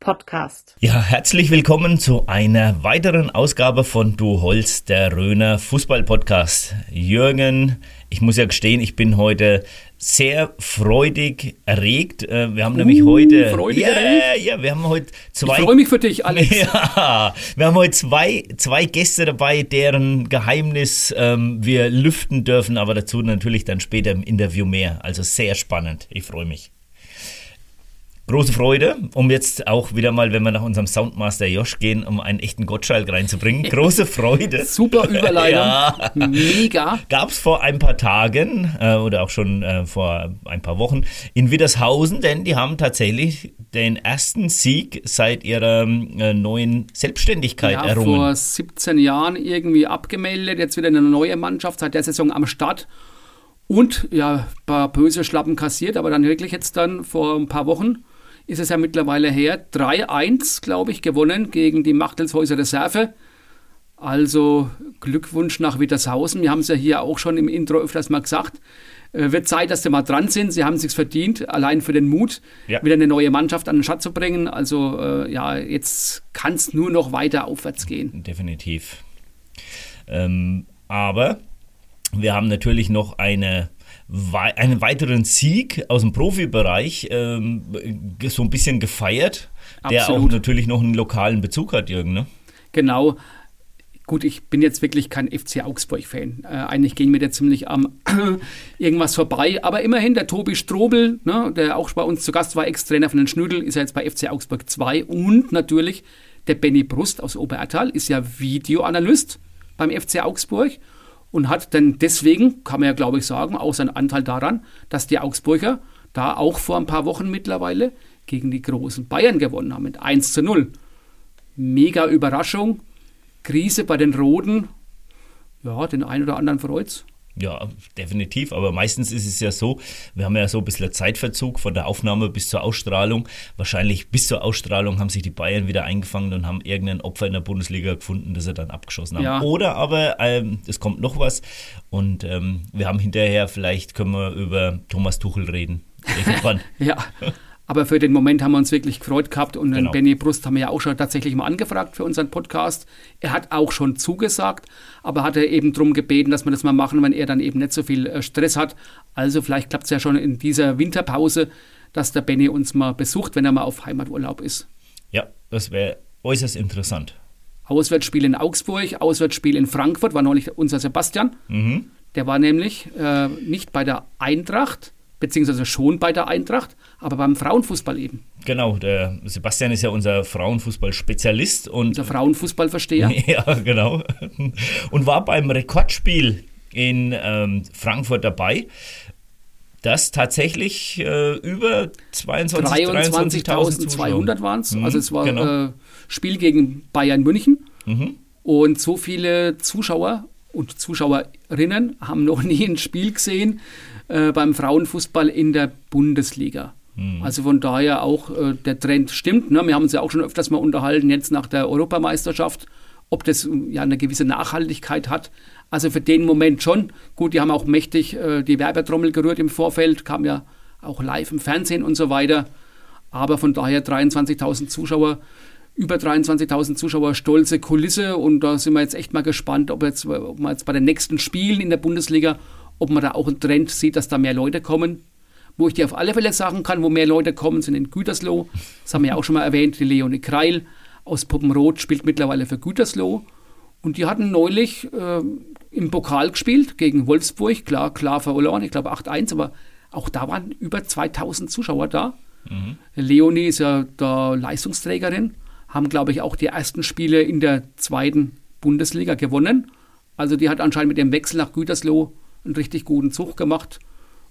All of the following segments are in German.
Podcast. Ja, herzlich willkommen zu einer weiteren Ausgabe von Du Holz, der Röner Fußball-Podcast. Jürgen, ich muss ja gestehen, ich bin heute sehr freudig erregt. Äh, wir haben uh, nämlich heute. Freudig ja, erregt? ja, wir haben heute zwei. Ich freue mich für dich, Alex. Ja, wir haben heute zwei, zwei Gäste dabei, deren Geheimnis ähm, wir lüften dürfen, aber dazu natürlich dann später im Interview mehr. Also sehr spannend. Ich freue mich. Große Freude, um jetzt auch wieder mal, wenn wir nach unserem Soundmaster Josh gehen, um einen echten Gottschalk reinzubringen. Große Freude. Super Überleitung. ja. Mega. Gab es vor ein paar Tagen äh, oder auch schon äh, vor ein paar Wochen in Widdershausen, denn die haben tatsächlich den ersten Sieg seit ihrer äh, neuen Selbstständigkeit ja, errungen. Vor 17 Jahren irgendwie abgemeldet, jetzt wieder eine neue Mannschaft seit der Saison am Start. Und ja, ein paar böse Schlappen kassiert, aber dann wirklich jetzt dann vor ein paar Wochen ist es ja mittlerweile her. 3-1, glaube ich, gewonnen gegen die Machtelshäuser Reserve. Also Glückwunsch nach Wittershausen. Wir haben es ja hier auch schon im Intro öfters mal gesagt. Äh, wird Zeit, dass sie mal dran sind. Sie haben es sich verdient, allein für den Mut, ja. wieder eine neue Mannschaft an den Start zu bringen. Also äh, ja, jetzt kann es nur noch weiter aufwärts gehen. Definitiv. Ähm, aber wir haben natürlich noch eine einen weiteren Sieg aus dem Profibereich ähm, so ein bisschen gefeiert, Absolut. der auch natürlich noch einen lokalen Bezug hat, Jürgen. Ne? Genau. Gut, ich bin jetzt wirklich kein FC Augsburg-Fan. Äh, eigentlich gehen mir da ziemlich am irgendwas vorbei. Aber immerhin, der Tobi Strobel, ne, der auch bei uns zu Gast war, Ex-Trainer von den Schnüdel, ist ja jetzt bei FC Augsburg 2. Und natürlich der Benny Brust aus Oberertal ist ja Videoanalyst beim FC Augsburg und hat dann deswegen, kann man ja glaube ich sagen, auch seinen Anteil daran, dass die Augsburger da auch vor ein paar Wochen mittlerweile gegen die großen Bayern gewonnen haben mit 1 zu 0. Mega Überraschung, Krise bei den Roten. Ja, den einen oder anderen freut's. Ja, definitiv. Aber meistens ist es ja so, wir haben ja so ein bisschen Zeitverzug von der Aufnahme bis zur Ausstrahlung. Wahrscheinlich bis zur Ausstrahlung haben sich die Bayern wieder eingefangen und haben irgendein Opfer in der Bundesliga gefunden, das sie dann abgeschossen haben. Ja. Oder aber ähm, es kommt noch was und ähm, wir haben hinterher, vielleicht können wir über Thomas Tuchel reden. ja. Aber für den Moment haben wir uns wirklich gefreut gehabt und genau. Benny Brust haben wir ja auch schon tatsächlich mal angefragt für unseren Podcast. Er hat auch schon zugesagt, aber hat er eben darum gebeten, dass wir das mal machen, wenn er dann eben nicht so viel äh, Stress hat. Also vielleicht klappt es ja schon in dieser Winterpause, dass der Benny uns mal besucht, wenn er mal auf Heimaturlaub ist. Ja, das wäre äußerst interessant. Auswärtsspiel in Augsburg, Auswärtsspiel in Frankfurt war neulich unser Sebastian. Mhm. Der war nämlich äh, nicht bei der Eintracht, beziehungsweise schon bei der Eintracht, aber beim Frauenfußball eben. Genau, der Sebastian ist ja unser Frauenfußball-Spezialist und unser Frauenfußballversteher. ja, genau. Und war beim Rekordspiel in ähm, Frankfurt dabei. Das tatsächlich äh, über 22.200 23 waren es. Mhm, also es war genau. äh, Spiel gegen Bayern München. Mhm. Und so viele Zuschauer und Zuschauerinnen haben noch nie ein Spiel gesehen äh, beim Frauenfußball in der Bundesliga. Mhm. Also von daher auch äh, der Trend stimmt. Ne? Wir haben uns ja auch schon öfters mal unterhalten, jetzt nach der Europameisterschaft, ob das äh, ja eine gewisse Nachhaltigkeit hat. Also für den Moment schon. Gut, die haben auch mächtig äh, die Werbetrommel gerührt im Vorfeld, kam ja auch live im Fernsehen und so weiter. Aber von daher 23.000 Zuschauer, über 23.000 Zuschauer, stolze Kulisse. Und da sind wir jetzt echt mal gespannt, ob, jetzt, ob wir jetzt bei den nächsten Spielen in der Bundesliga ob man da auch einen Trend sieht, dass da mehr Leute kommen. Wo ich dir auf alle Fälle sagen kann, wo mehr Leute kommen, sind in Gütersloh. Das haben wir ja auch schon mal erwähnt. Die Leonie Kreil aus Puppenroth spielt mittlerweile für Gütersloh. Und die hatten neulich äh, im Pokal gespielt gegen Wolfsburg. Klar, klar verloren. Ich glaube 8-1, aber Auch da waren über 2000 Zuschauer da. Mhm. Leonie ist ja da Leistungsträgerin, haben, glaube ich, auch die ersten Spiele in der zweiten Bundesliga gewonnen. Also die hat anscheinend mit dem Wechsel nach Gütersloh einen richtig guten Zug gemacht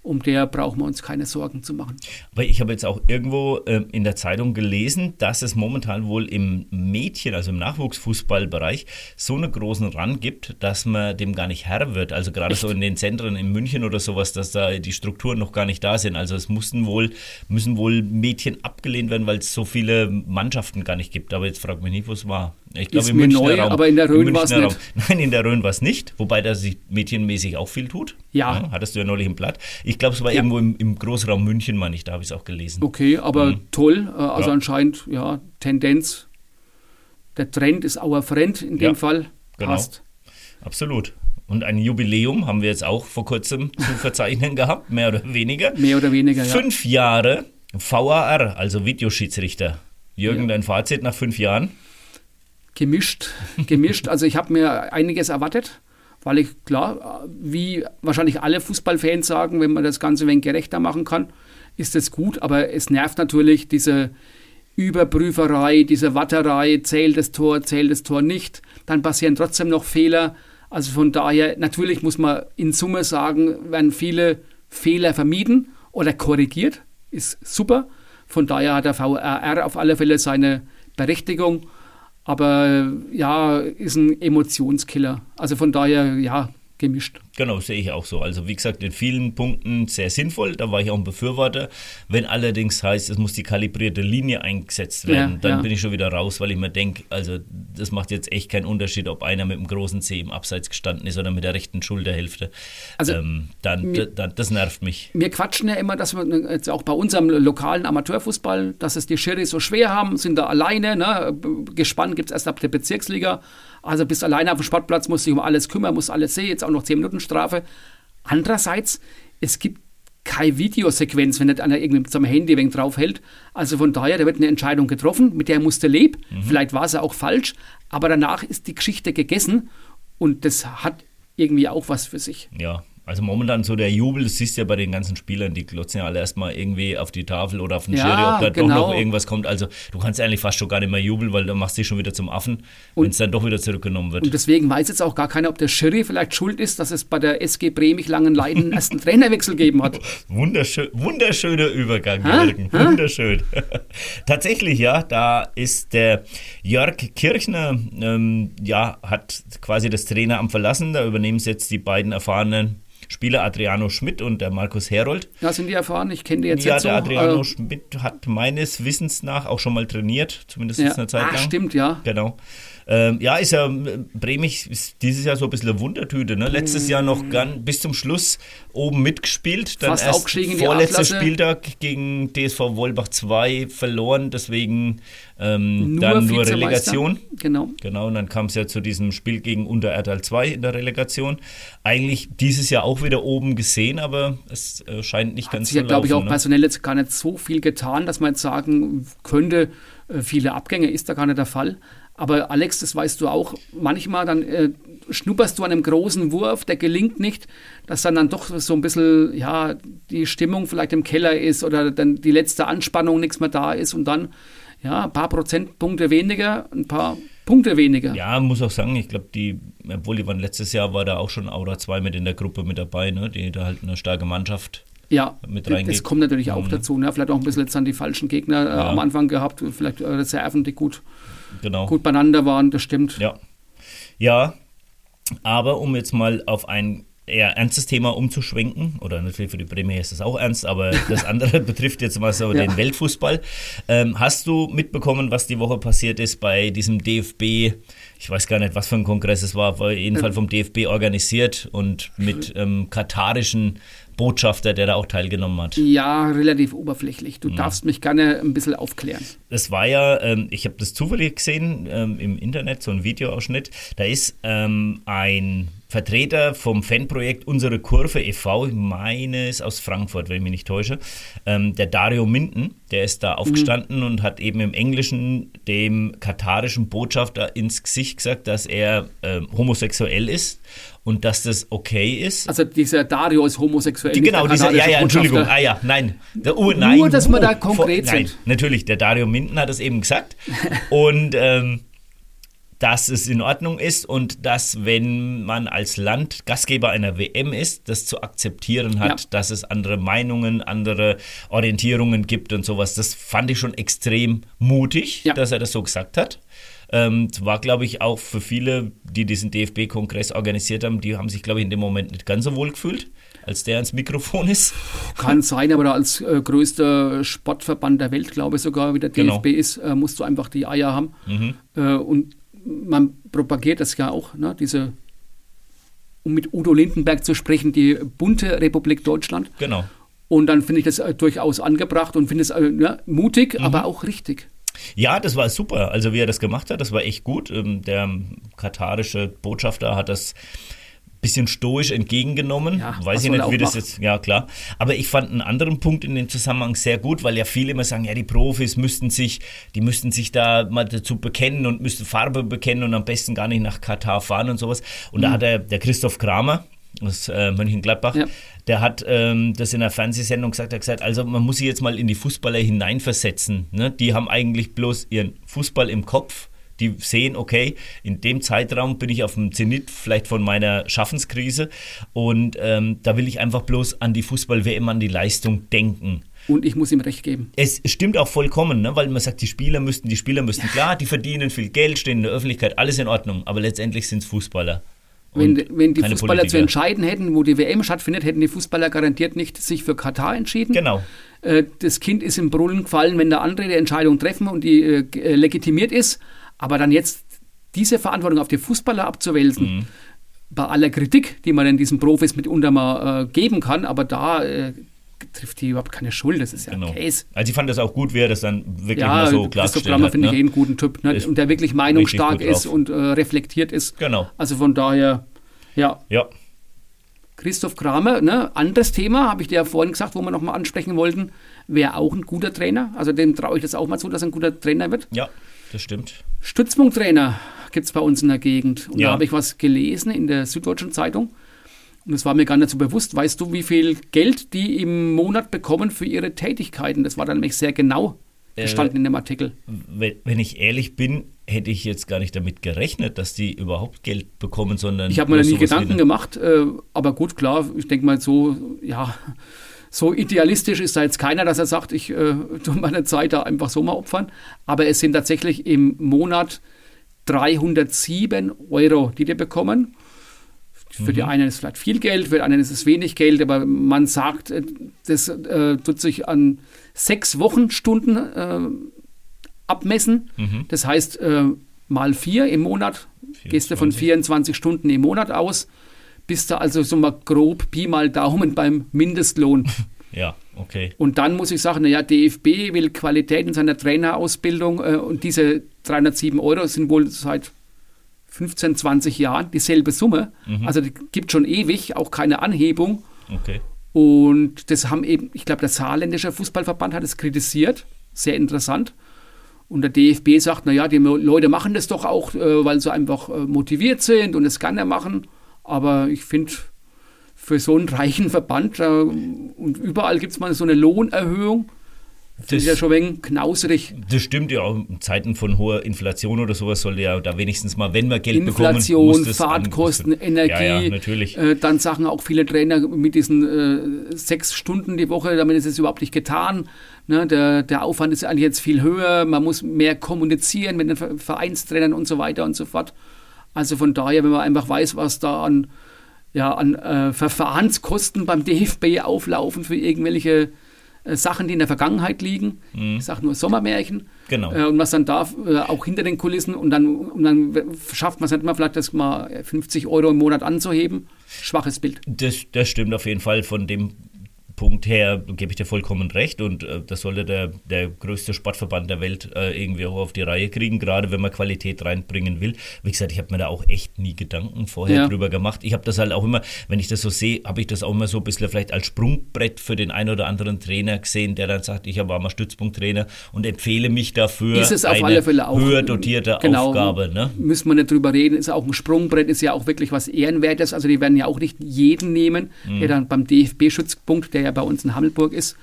um der brauchen wir uns keine Sorgen zu machen. Aber ich habe jetzt auch irgendwo äh, in der Zeitung gelesen, dass es momentan wohl im Mädchen, also im Nachwuchsfußballbereich, so einen großen Rand gibt, dass man dem gar nicht Herr wird. Also gerade Echt? so in den Zentren in München oder sowas, dass da die Strukturen noch gar nicht da sind. Also es mussten wohl, müssen wohl Mädchen abgelehnt werden, weil es so viele Mannschaften gar nicht gibt. Aber jetzt fragt mich nicht, wo es war. Ich glaube, im Münchner neu, Raum. Aber in der Rhön war es nicht. Nein, in der Rhön war es nicht, wobei da sich mädchenmäßig auch viel tut. Ja. ja hattest du ja neulich im Blatt. Ich glaube, es war ja. irgendwo im, im, Großraum München, meine ich, da habe ich es auch gelesen. Okay, aber mhm. toll. Äh, also ja. anscheinend, ja, Tendenz. Der Trend ist our friend in dem Fall. Genau. Passt. Absolut. Und ein Jubiläum haben wir jetzt auch vor kurzem zu verzeichnen gehabt, mehr oder weniger. Mehr oder weniger, ja. Fünf Jahre VAR, also Videoschiedsrichter. Jürgen, dein Fazit nach fünf Jahren? Gemischt, gemischt. Also ich habe mir einiges erwartet, weil ich klar, wie wahrscheinlich alle Fußballfans sagen, wenn man das Ganze ein wenig gerechter machen kann, ist das gut. Aber es nervt natürlich diese Überprüferei, diese Watterei, zählt das Tor, zählt das Tor nicht. Dann passieren trotzdem noch Fehler. Also von daher, natürlich muss man in Summe sagen, werden viele Fehler vermieden oder korrigiert. Ist super. Von daher hat der VRR auf alle Fälle seine Berechtigung. Aber ja, ist ein Emotionskiller. Also von daher, ja, gemischt. Genau, sehe ich auch so. Also wie gesagt, in vielen Punkten sehr sinnvoll. Da war ich auch ein Befürworter. Wenn allerdings heißt, es muss die kalibrierte Linie eingesetzt werden, ja, dann ja. bin ich schon wieder raus, weil ich mir denke, also das macht jetzt echt keinen Unterschied, ob einer mit dem großen C im Abseits gestanden ist oder mit der rechten Schulterhälfte. Also ähm, dann, mir, dann, das nervt mich. Wir quatschen ja immer, dass wir jetzt auch bei unserem lokalen Amateurfußball, dass es die Schiris so schwer haben, sind da alleine. Ne? Gespannt gibt es erst ab der Bezirksliga. Also bist alleine auf dem Sportplatz, musst dich um alles kümmern, musst alles sehen, jetzt auch noch 10 Minuten Strafe. Andererseits, es gibt keine Videosequenz, wenn nicht einer irgendwie mit seinem Handy wegen draufhält. Also von daher, da wird eine Entscheidung getroffen, mit der musste leben. Mhm. Vielleicht war sie auch falsch, aber danach ist die Geschichte gegessen und das hat irgendwie auch was für sich. Ja, also momentan so der Jubel, das siehst du ja bei den ganzen Spielern, die klotzen ja alle erstmal irgendwie auf die Tafel oder auf den ja, Schiri, ob da genau. doch noch genau. irgendwas kommt. Also du kannst eigentlich fast schon gar nicht mehr jubeln, weil du machst dich schon wieder zum Affen, wenn es dann doch wieder zurückgenommen wird. Und deswegen weiß jetzt auch gar keiner, ob der Schiri vielleicht schuld ist, dass es bei der SG Bremich Langenleiden einen ersten Trainerwechsel gegeben hat. Wunderschön, wunderschöner Übergang, Jürgen. Wunderschön. Tatsächlich, ja, da ist der Jörg Kirchner, ähm, ja, hat quasi das Traineramt verlassen. Da übernehmen es jetzt die beiden erfahrenen Spieler Adriano Schmidt und der Markus Herold. Ja, sind die erfahren? Ich kenne die jetzt ja, nicht so. Ja, der Adriano äh, Schmidt hat meines Wissens nach auch schon mal trainiert, zumindest ja. eine Zeit ah, lang. stimmt, ja. Genau. Ähm, ja, ist ja, Bremich ist dieses Jahr so ein bisschen eine Wundertüte. Ne? Letztes Jahr noch ganz, bis zum Schluss oben mitgespielt. Dann Fast erst vorletzter Spieltag gegen DSV Wolbach 2 verloren, deswegen ähm, nur dann nur Relegation. Genau. Genau, und dann kam es ja zu diesem Spiel gegen Untererdal 2 in der Relegation. Eigentlich dieses Jahr auch wieder oben gesehen, aber es äh, scheint nicht Hat ganz sich ja, glaube ich, auch ne? personell jetzt gar nicht so viel getan, dass man jetzt sagen könnte, äh, viele Abgänge ist da gar nicht der Fall. Aber Alex, das weißt du auch, manchmal dann äh, schnupperst du an einem großen Wurf, der gelingt nicht, dass dann dann doch so ein bisschen, ja, die Stimmung vielleicht im Keller ist oder dann die letzte Anspannung nichts mehr da ist und dann, ja, ein paar Prozentpunkte weniger, ein paar Punkte weniger. Ja, muss auch sagen, ich glaube, die, obwohl die waren letztes Jahr, war da auch schon Aura 2 mit in der Gruppe mit dabei, ne, die da halt eine starke Mannschaft ja, mit reingeht. Das kommt natürlich auch mhm. dazu. Ne? Vielleicht auch ein bisschen jetzt an die falschen Gegner äh, ja. am Anfang gehabt, vielleicht Reserven, die gut genau. gut beieinander waren, das stimmt. Ja. Ja, aber um jetzt mal auf ein eher ernstes Thema umzuschwenken, oder natürlich für die Bremer ist das auch ernst, aber das andere betrifft jetzt mal so ja. den Weltfußball. Ähm, hast du mitbekommen, was die Woche passiert ist bei diesem DFB? Ich weiß gar nicht, was für ein Kongress es war, war jedenfalls vom DFB organisiert und mit ähm, katarischen Botschafter, der da auch teilgenommen hat. Ja, relativ oberflächlich. Du mhm. darfst mich gerne ein bisschen aufklären. Das war ja, ähm, ich habe das zufällig gesehen ähm, im Internet, so ein Videoausschnitt. Da ist ähm, ein Vertreter vom Fanprojekt Unsere Kurve e.V., ich meine es aus Frankfurt, wenn ich mich nicht täusche, ähm, der Dario Minden, der ist da aufgestanden mhm. und hat eben im Englischen dem katarischen Botschafter ins Gesicht gesagt, dass er äh, homosexuell ist und dass das okay ist. Also dieser Dario ist homosexuell. Die, genau, dieser, ja, ja, Entschuldigung, ah ja, nein. Der, oh, nein Nur, dass wir da konkret vor, sind. Nein, natürlich, der Dario Minden hat es eben gesagt. und ähm, dass es in Ordnung ist und dass, wenn man als Land Gastgeber einer WM ist, das zu akzeptieren hat, ja. dass es andere Meinungen, andere Orientierungen gibt und sowas. Das fand ich schon extrem mutig, ja. dass er das so gesagt hat. Ähm, war, glaube ich, auch für viele, die diesen DFB-Kongress organisiert haben, die haben sich, glaube ich, in dem Moment nicht ganz so wohl gefühlt, als der ans Mikrofon ist. Kann sein, aber als äh, größter Sportverband der Welt, glaube ich sogar, wie der DFB genau. ist, äh, musst du einfach die Eier haben. Mhm. Äh, und man propagiert das ja auch, ne? diese, um mit Udo Lindenberg zu sprechen, die bunte Republik Deutschland. Genau. Und dann finde ich das äh, durchaus angebracht und finde es äh, ja, mutig, mhm. aber auch richtig. Ja, das war super. Also wie er das gemacht hat, das war echt gut. Ähm, der katarische Botschafter hat das bisschen stoisch entgegengenommen. Ja, Weiß ich nicht, wie das macht. jetzt, ja klar. Aber ich fand einen anderen Punkt in dem Zusammenhang sehr gut, weil ja viele immer sagen, ja, die Profis müssten sich, die müssten sich da mal dazu bekennen und müssten Farbe bekennen und am besten gar nicht nach Katar fahren und sowas. Und mhm. da hat der, der Christoph Kramer, aus äh, Mönchengladbach, ja. der hat ähm, das in einer Fernsehsendung gesagt, er hat gesagt, also man muss sich jetzt mal in die Fußballer hineinversetzen. Ne? Die haben eigentlich bloß ihren Fußball im Kopf die sehen, okay, in dem Zeitraum bin ich auf dem Zenit vielleicht von meiner Schaffenskrise und ähm, da will ich einfach bloß an die Fußball-WM, an die Leistung denken. Und ich muss ihm recht geben. Es stimmt auch vollkommen, ne? weil man sagt, die Spieler müssten, die Spieler müssten, klar, die verdienen viel Geld, stehen in der Öffentlichkeit, alles in Ordnung, aber letztendlich sind es Fußballer. Wenn, wenn, die Fußballer Politiker. zu entscheiden hätten, wo die WM stattfindet, hätten die Fußballer garantiert nicht sich für Katar entschieden. Genau. Äh, das Kind ist im Brunnen gefallen, wenn der andere die Entscheidung treffen und die äh, legitimiert ist. Aber dann jetzt diese Verantwortung auf die Fußballer abzuwälzen, mhm. bei aller Kritik, die man in diesen Profis mitunter mal äh, geben kann, aber da äh, trifft die überhaupt keine Schuld. Das ist ja genau. Case. Also ich fand das auch gut, wie er das dann wirklich ja, mal so klargestellt Christoph Klammer finde ne? ich eh einen guten Typ. Ne? Und der wirklich meinungsstark ist und äh, reflektiert ist. Genau. Also von daher, ja. Ja. Christoph Kramer, ne? anderes Thema, habe ich dir ja vorhin gesagt, wo wir nochmal ansprechen wollten, wäre auch ein guter Trainer. Also dem traue ich das auch mal zu, dass er ein guter Trainer wird. Ja, das stimmt. Stützpunkttrainer gibt es bei uns in der Gegend. Und ja. da habe ich was gelesen in der Süddeutschen Zeitung. Und das war mir gar nicht so bewusst. Weißt du, wie viel Geld die im Monat bekommen für ihre Tätigkeiten? Das war dann nämlich sehr genau äh, gestanden äh, in dem Artikel. Wenn ich ehrlich bin, hätte ich jetzt gar nicht damit gerechnet, dass die überhaupt Geld bekommen, sondern. Ich habe mir da nie Gedanken gemacht, äh, aber gut, klar, ich denke mal so, ja, so idealistisch ist da jetzt keiner, dass er sagt, ich äh, tue meine Zeit da einfach so mal opfern. Aber es sind tatsächlich im Monat 307 Euro, die die bekommen. Für mhm. die einen ist es vielleicht viel Geld, für die anderen ist es wenig Geld, aber man sagt, äh, das äh, tut sich an sechs Wochenstunden äh, abmessen. Mhm. Das heißt, äh, mal vier im Monat, 24. gehst du von 24 Stunden im Monat aus bist du also so mal grob Pi mal Daumen beim Mindestlohn. Ja, okay. Und dann muss ich sagen, naja, DFB will Qualität in seiner Trainerausbildung äh, und diese 307 Euro sind wohl seit 15, 20 Jahren dieselbe Summe. Mhm. Also die gibt schon ewig, auch keine Anhebung. Okay. Und das haben eben, ich glaube, der saarländische Fußballverband hat es kritisiert. Sehr interessant. Und der DFB sagt, naja, die Leute machen das doch auch, äh, weil sie einfach äh, motiviert sind und es gerne machen. Aber ich finde, für so einen reichen Verband äh, und überall gibt es mal so eine Lohnerhöhung. Das, das ist ja schon ein wenig knausrig. Das stimmt ja, in Zeiten von hoher Inflation oder sowas sollte ja da wenigstens mal, wenn wir Geld Inflation, bekommen, Inflation, Fahrtkosten, an, Energie. Ja, ja, natürlich. Äh, dann sagen auch viele Trainer mit diesen äh, sechs Stunden die Woche, damit ist es überhaupt nicht getan. Ne, der, der Aufwand ist eigentlich jetzt viel höher, man muss mehr kommunizieren mit den Vereinstrainern und so weiter und so fort. Also von daher, wenn man einfach weiß, was da an, ja, an äh, Verfahrenskosten beim DFB auflaufen für irgendwelche äh, Sachen, die in der Vergangenheit liegen. Mhm. Ich sage nur Sommermärchen. Genau. Äh, und was dann da äh, auch hinter den Kulissen und dann, und dann schafft man es nicht mal vielleicht, das mal 50 Euro im Monat anzuheben. Schwaches Bild. Das, das stimmt auf jeden Fall. Von dem Punkt her gebe ich dir vollkommen recht und äh, das sollte der, der größte Sportverband der Welt äh, irgendwie auch auf die Reihe kriegen, gerade wenn man Qualität reinbringen will. Wie gesagt, ich habe mir da auch echt nie Gedanken vorher ja. drüber gemacht. Ich habe das halt auch immer, wenn ich das so sehe, habe ich das auch immer so ein bisschen vielleicht als Sprungbrett für den einen oder anderen Trainer gesehen, der dann sagt, ich war mal Stützpunkttrainer und empfehle mich dafür ist es auf alle Fälle auch, höher dotierte genau, Aufgabe. Ne? Müssen wir nicht drüber reden, ist auch ein Sprungbrett, ist ja auch wirklich was Ehrenwertes. Also die werden ja auch nicht jeden nehmen, mhm. der dann beim DFB-Schützpunkt, der ja bei uns in Hammelburg ist,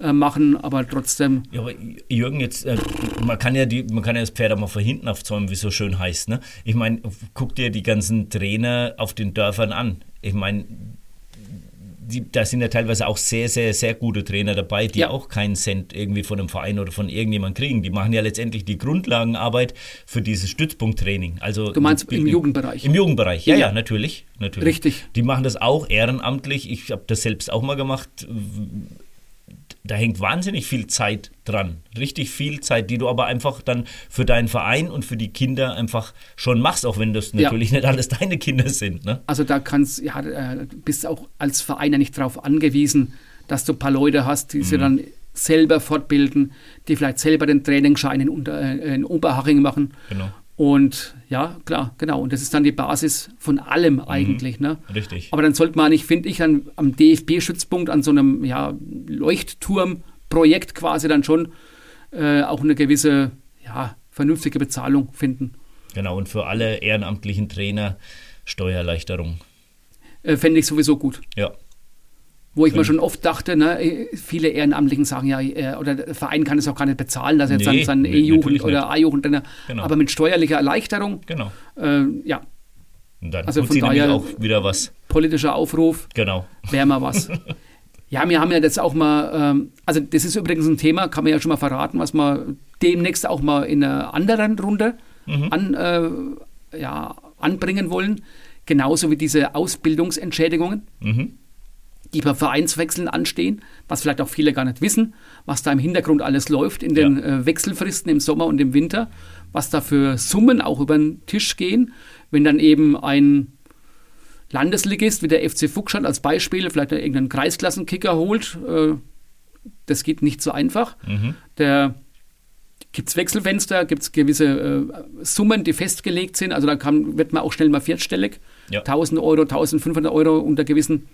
äh, machen, aber trotzdem. Ja, aber Jürgen, jetzt, äh, man kann ja die, man kann ja das Pferd auch mal von hinten aufzäumen, wie es so schön heißt. Ne? Ich meine, guck dir die ganzen Trainer auf den Dörfern an. Ich meine, die, da sind ja teilweise auch sehr, sehr, sehr gute Trainer dabei, die ja. auch keinen Cent irgendwie von einem Verein oder von irgendjemand kriegen. Die machen ja letztendlich die Grundlagenarbeit für dieses Stützpunkttraining. Also du meinst im Jugendbereich? Im Jugendbereich, ja, ja, ja, natürlich, natürlich. Richtig. Die machen das auch ehrenamtlich. Ich habe das selbst auch mal gemacht da hängt wahnsinnig viel Zeit dran. Richtig viel Zeit, die du aber einfach dann für deinen Verein und für die Kinder einfach schon machst, auch wenn das natürlich ja. nicht alles deine Kinder sind. Ne? Also da kannst, ja, äh, bist auch als Verein ja nicht darauf angewiesen, dass du ein paar Leute hast, die mhm. sie dann selber fortbilden, die vielleicht selber den Trainingsschein in, Unter, äh, in Oberhaching machen. Genau. Und ja, klar, genau. Und das ist dann die Basis von allem mhm. eigentlich. Ne? Richtig. Aber dann sollte man nicht, finde ich, an, am DFB-Schützpunkt, an so einem ja, Leuchtturmprojekt quasi dann schon äh, auch eine gewisse, ja, vernünftige Bezahlung finden. Genau, und für alle ehrenamtlichen Trainer Steuererleichterung. Äh, Fände ich sowieso gut. Ja, wo ich mir schon oft dachte, ne, viele Ehrenamtlichen sagen ja, äh, oder der Verein kann es auch gar nicht bezahlen, dass er jetzt nee, seinen nee, E-Jugend oder A-Jugend, genau. aber mit steuerlicher Erleichterung, genau. äh, ja. Und dann also von daher auch wieder was. Politischer Aufruf, genau. wäre mal was. ja, wir haben ja jetzt auch mal, ähm, also das ist übrigens ein Thema, kann man ja schon mal verraten, was wir demnächst auch mal in einer anderen Runde mhm. an, äh, ja, anbringen wollen, genauso wie diese Ausbildungsentschädigungen. Mhm die bei Vereinswechseln anstehen, was vielleicht auch viele gar nicht wissen, was da im Hintergrund alles läuft in den ja. äh, Wechselfristen im Sommer und im Winter, was da für Summen auch über den Tisch gehen, wenn dann eben ein Landesligist wie der FC Fuchsstadt als Beispiel vielleicht irgendeinen Kreisklassenkicker holt, äh, das geht nicht so einfach. Mhm. Der gibt es Wechselfenster, gibt es gewisse äh, Summen, die festgelegt sind. Also da kann, wird man auch schnell mal vierstellig. Ja. 1000 Euro, 1500 Euro unter gewissen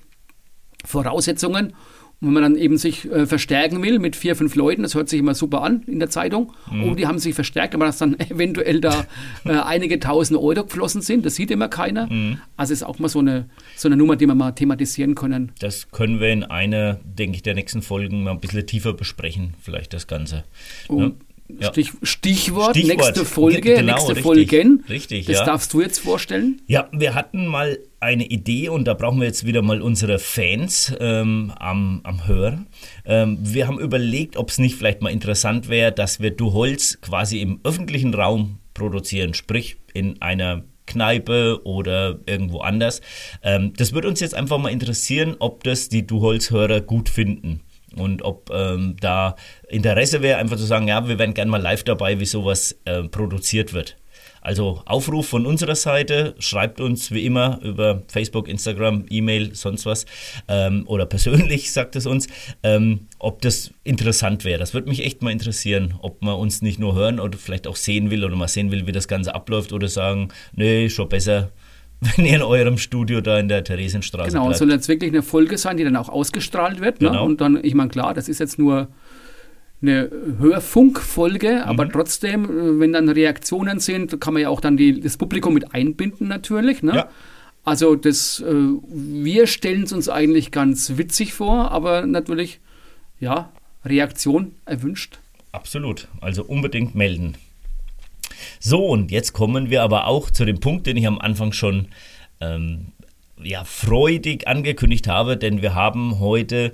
Voraussetzungen. Und wenn man dann eben sich äh, verstärken will mit vier, fünf Leuten, das hört sich immer super an in der Zeitung, mhm. oh, die haben sich verstärkt, aber dass dann eventuell da äh, einige tausend Euro geflossen sind, das sieht immer keiner. Mhm. Also ist auch mal so eine, so eine Nummer, die wir mal thematisieren können. Das können wir in einer, denke ich, der nächsten Folgen mal ein bisschen tiefer besprechen, vielleicht das Ganze. Oh. Ja. Stich, Stichwort, Stichwort, nächste Folge, genau, nächste richtig, Folgen. Richtig, das ja. darfst du jetzt vorstellen. Ja, wir hatten mal eine Idee und da brauchen wir jetzt wieder mal unsere Fans ähm, am, am Hören. Ähm, wir haben überlegt, ob es nicht vielleicht mal interessant wäre, dass wir Du Holz quasi im öffentlichen Raum produzieren, sprich in einer Kneipe oder irgendwo anders. Ähm, das würde uns jetzt einfach mal interessieren, ob das die Du Holz-Hörer gut finden und ob ähm, da Interesse wäre, einfach zu sagen, ja, wir wären gerne mal live dabei, wie sowas äh, produziert wird. Also Aufruf von unserer Seite, schreibt uns wie immer über Facebook, Instagram, E-Mail, sonst was ähm, oder persönlich sagt es uns, ähm, ob das interessant wäre. Das würde mich echt mal interessieren, ob man uns nicht nur hören oder vielleicht auch sehen will oder mal sehen will, wie das Ganze abläuft oder sagen, nee, schon besser, wenn ihr in eurem Studio da in der Theresienstraße Genau, bleibt. soll jetzt wirklich eine Folge sein, die dann auch ausgestrahlt wird. Ne? Genau. Und dann, ich meine, klar, das ist jetzt nur eine Hörfunkfolge, mhm. aber trotzdem, äh, wenn dann Reaktionen sind, kann man ja auch dann die, das Publikum mit einbinden natürlich. Ne? Ja. Also das, äh, wir stellen es uns eigentlich ganz witzig vor, aber natürlich, ja, Reaktion erwünscht. Absolut, also unbedingt melden. So, und jetzt kommen wir aber auch zu dem Punkt, den ich am Anfang schon ähm, ja, freudig angekündigt habe, denn wir haben heute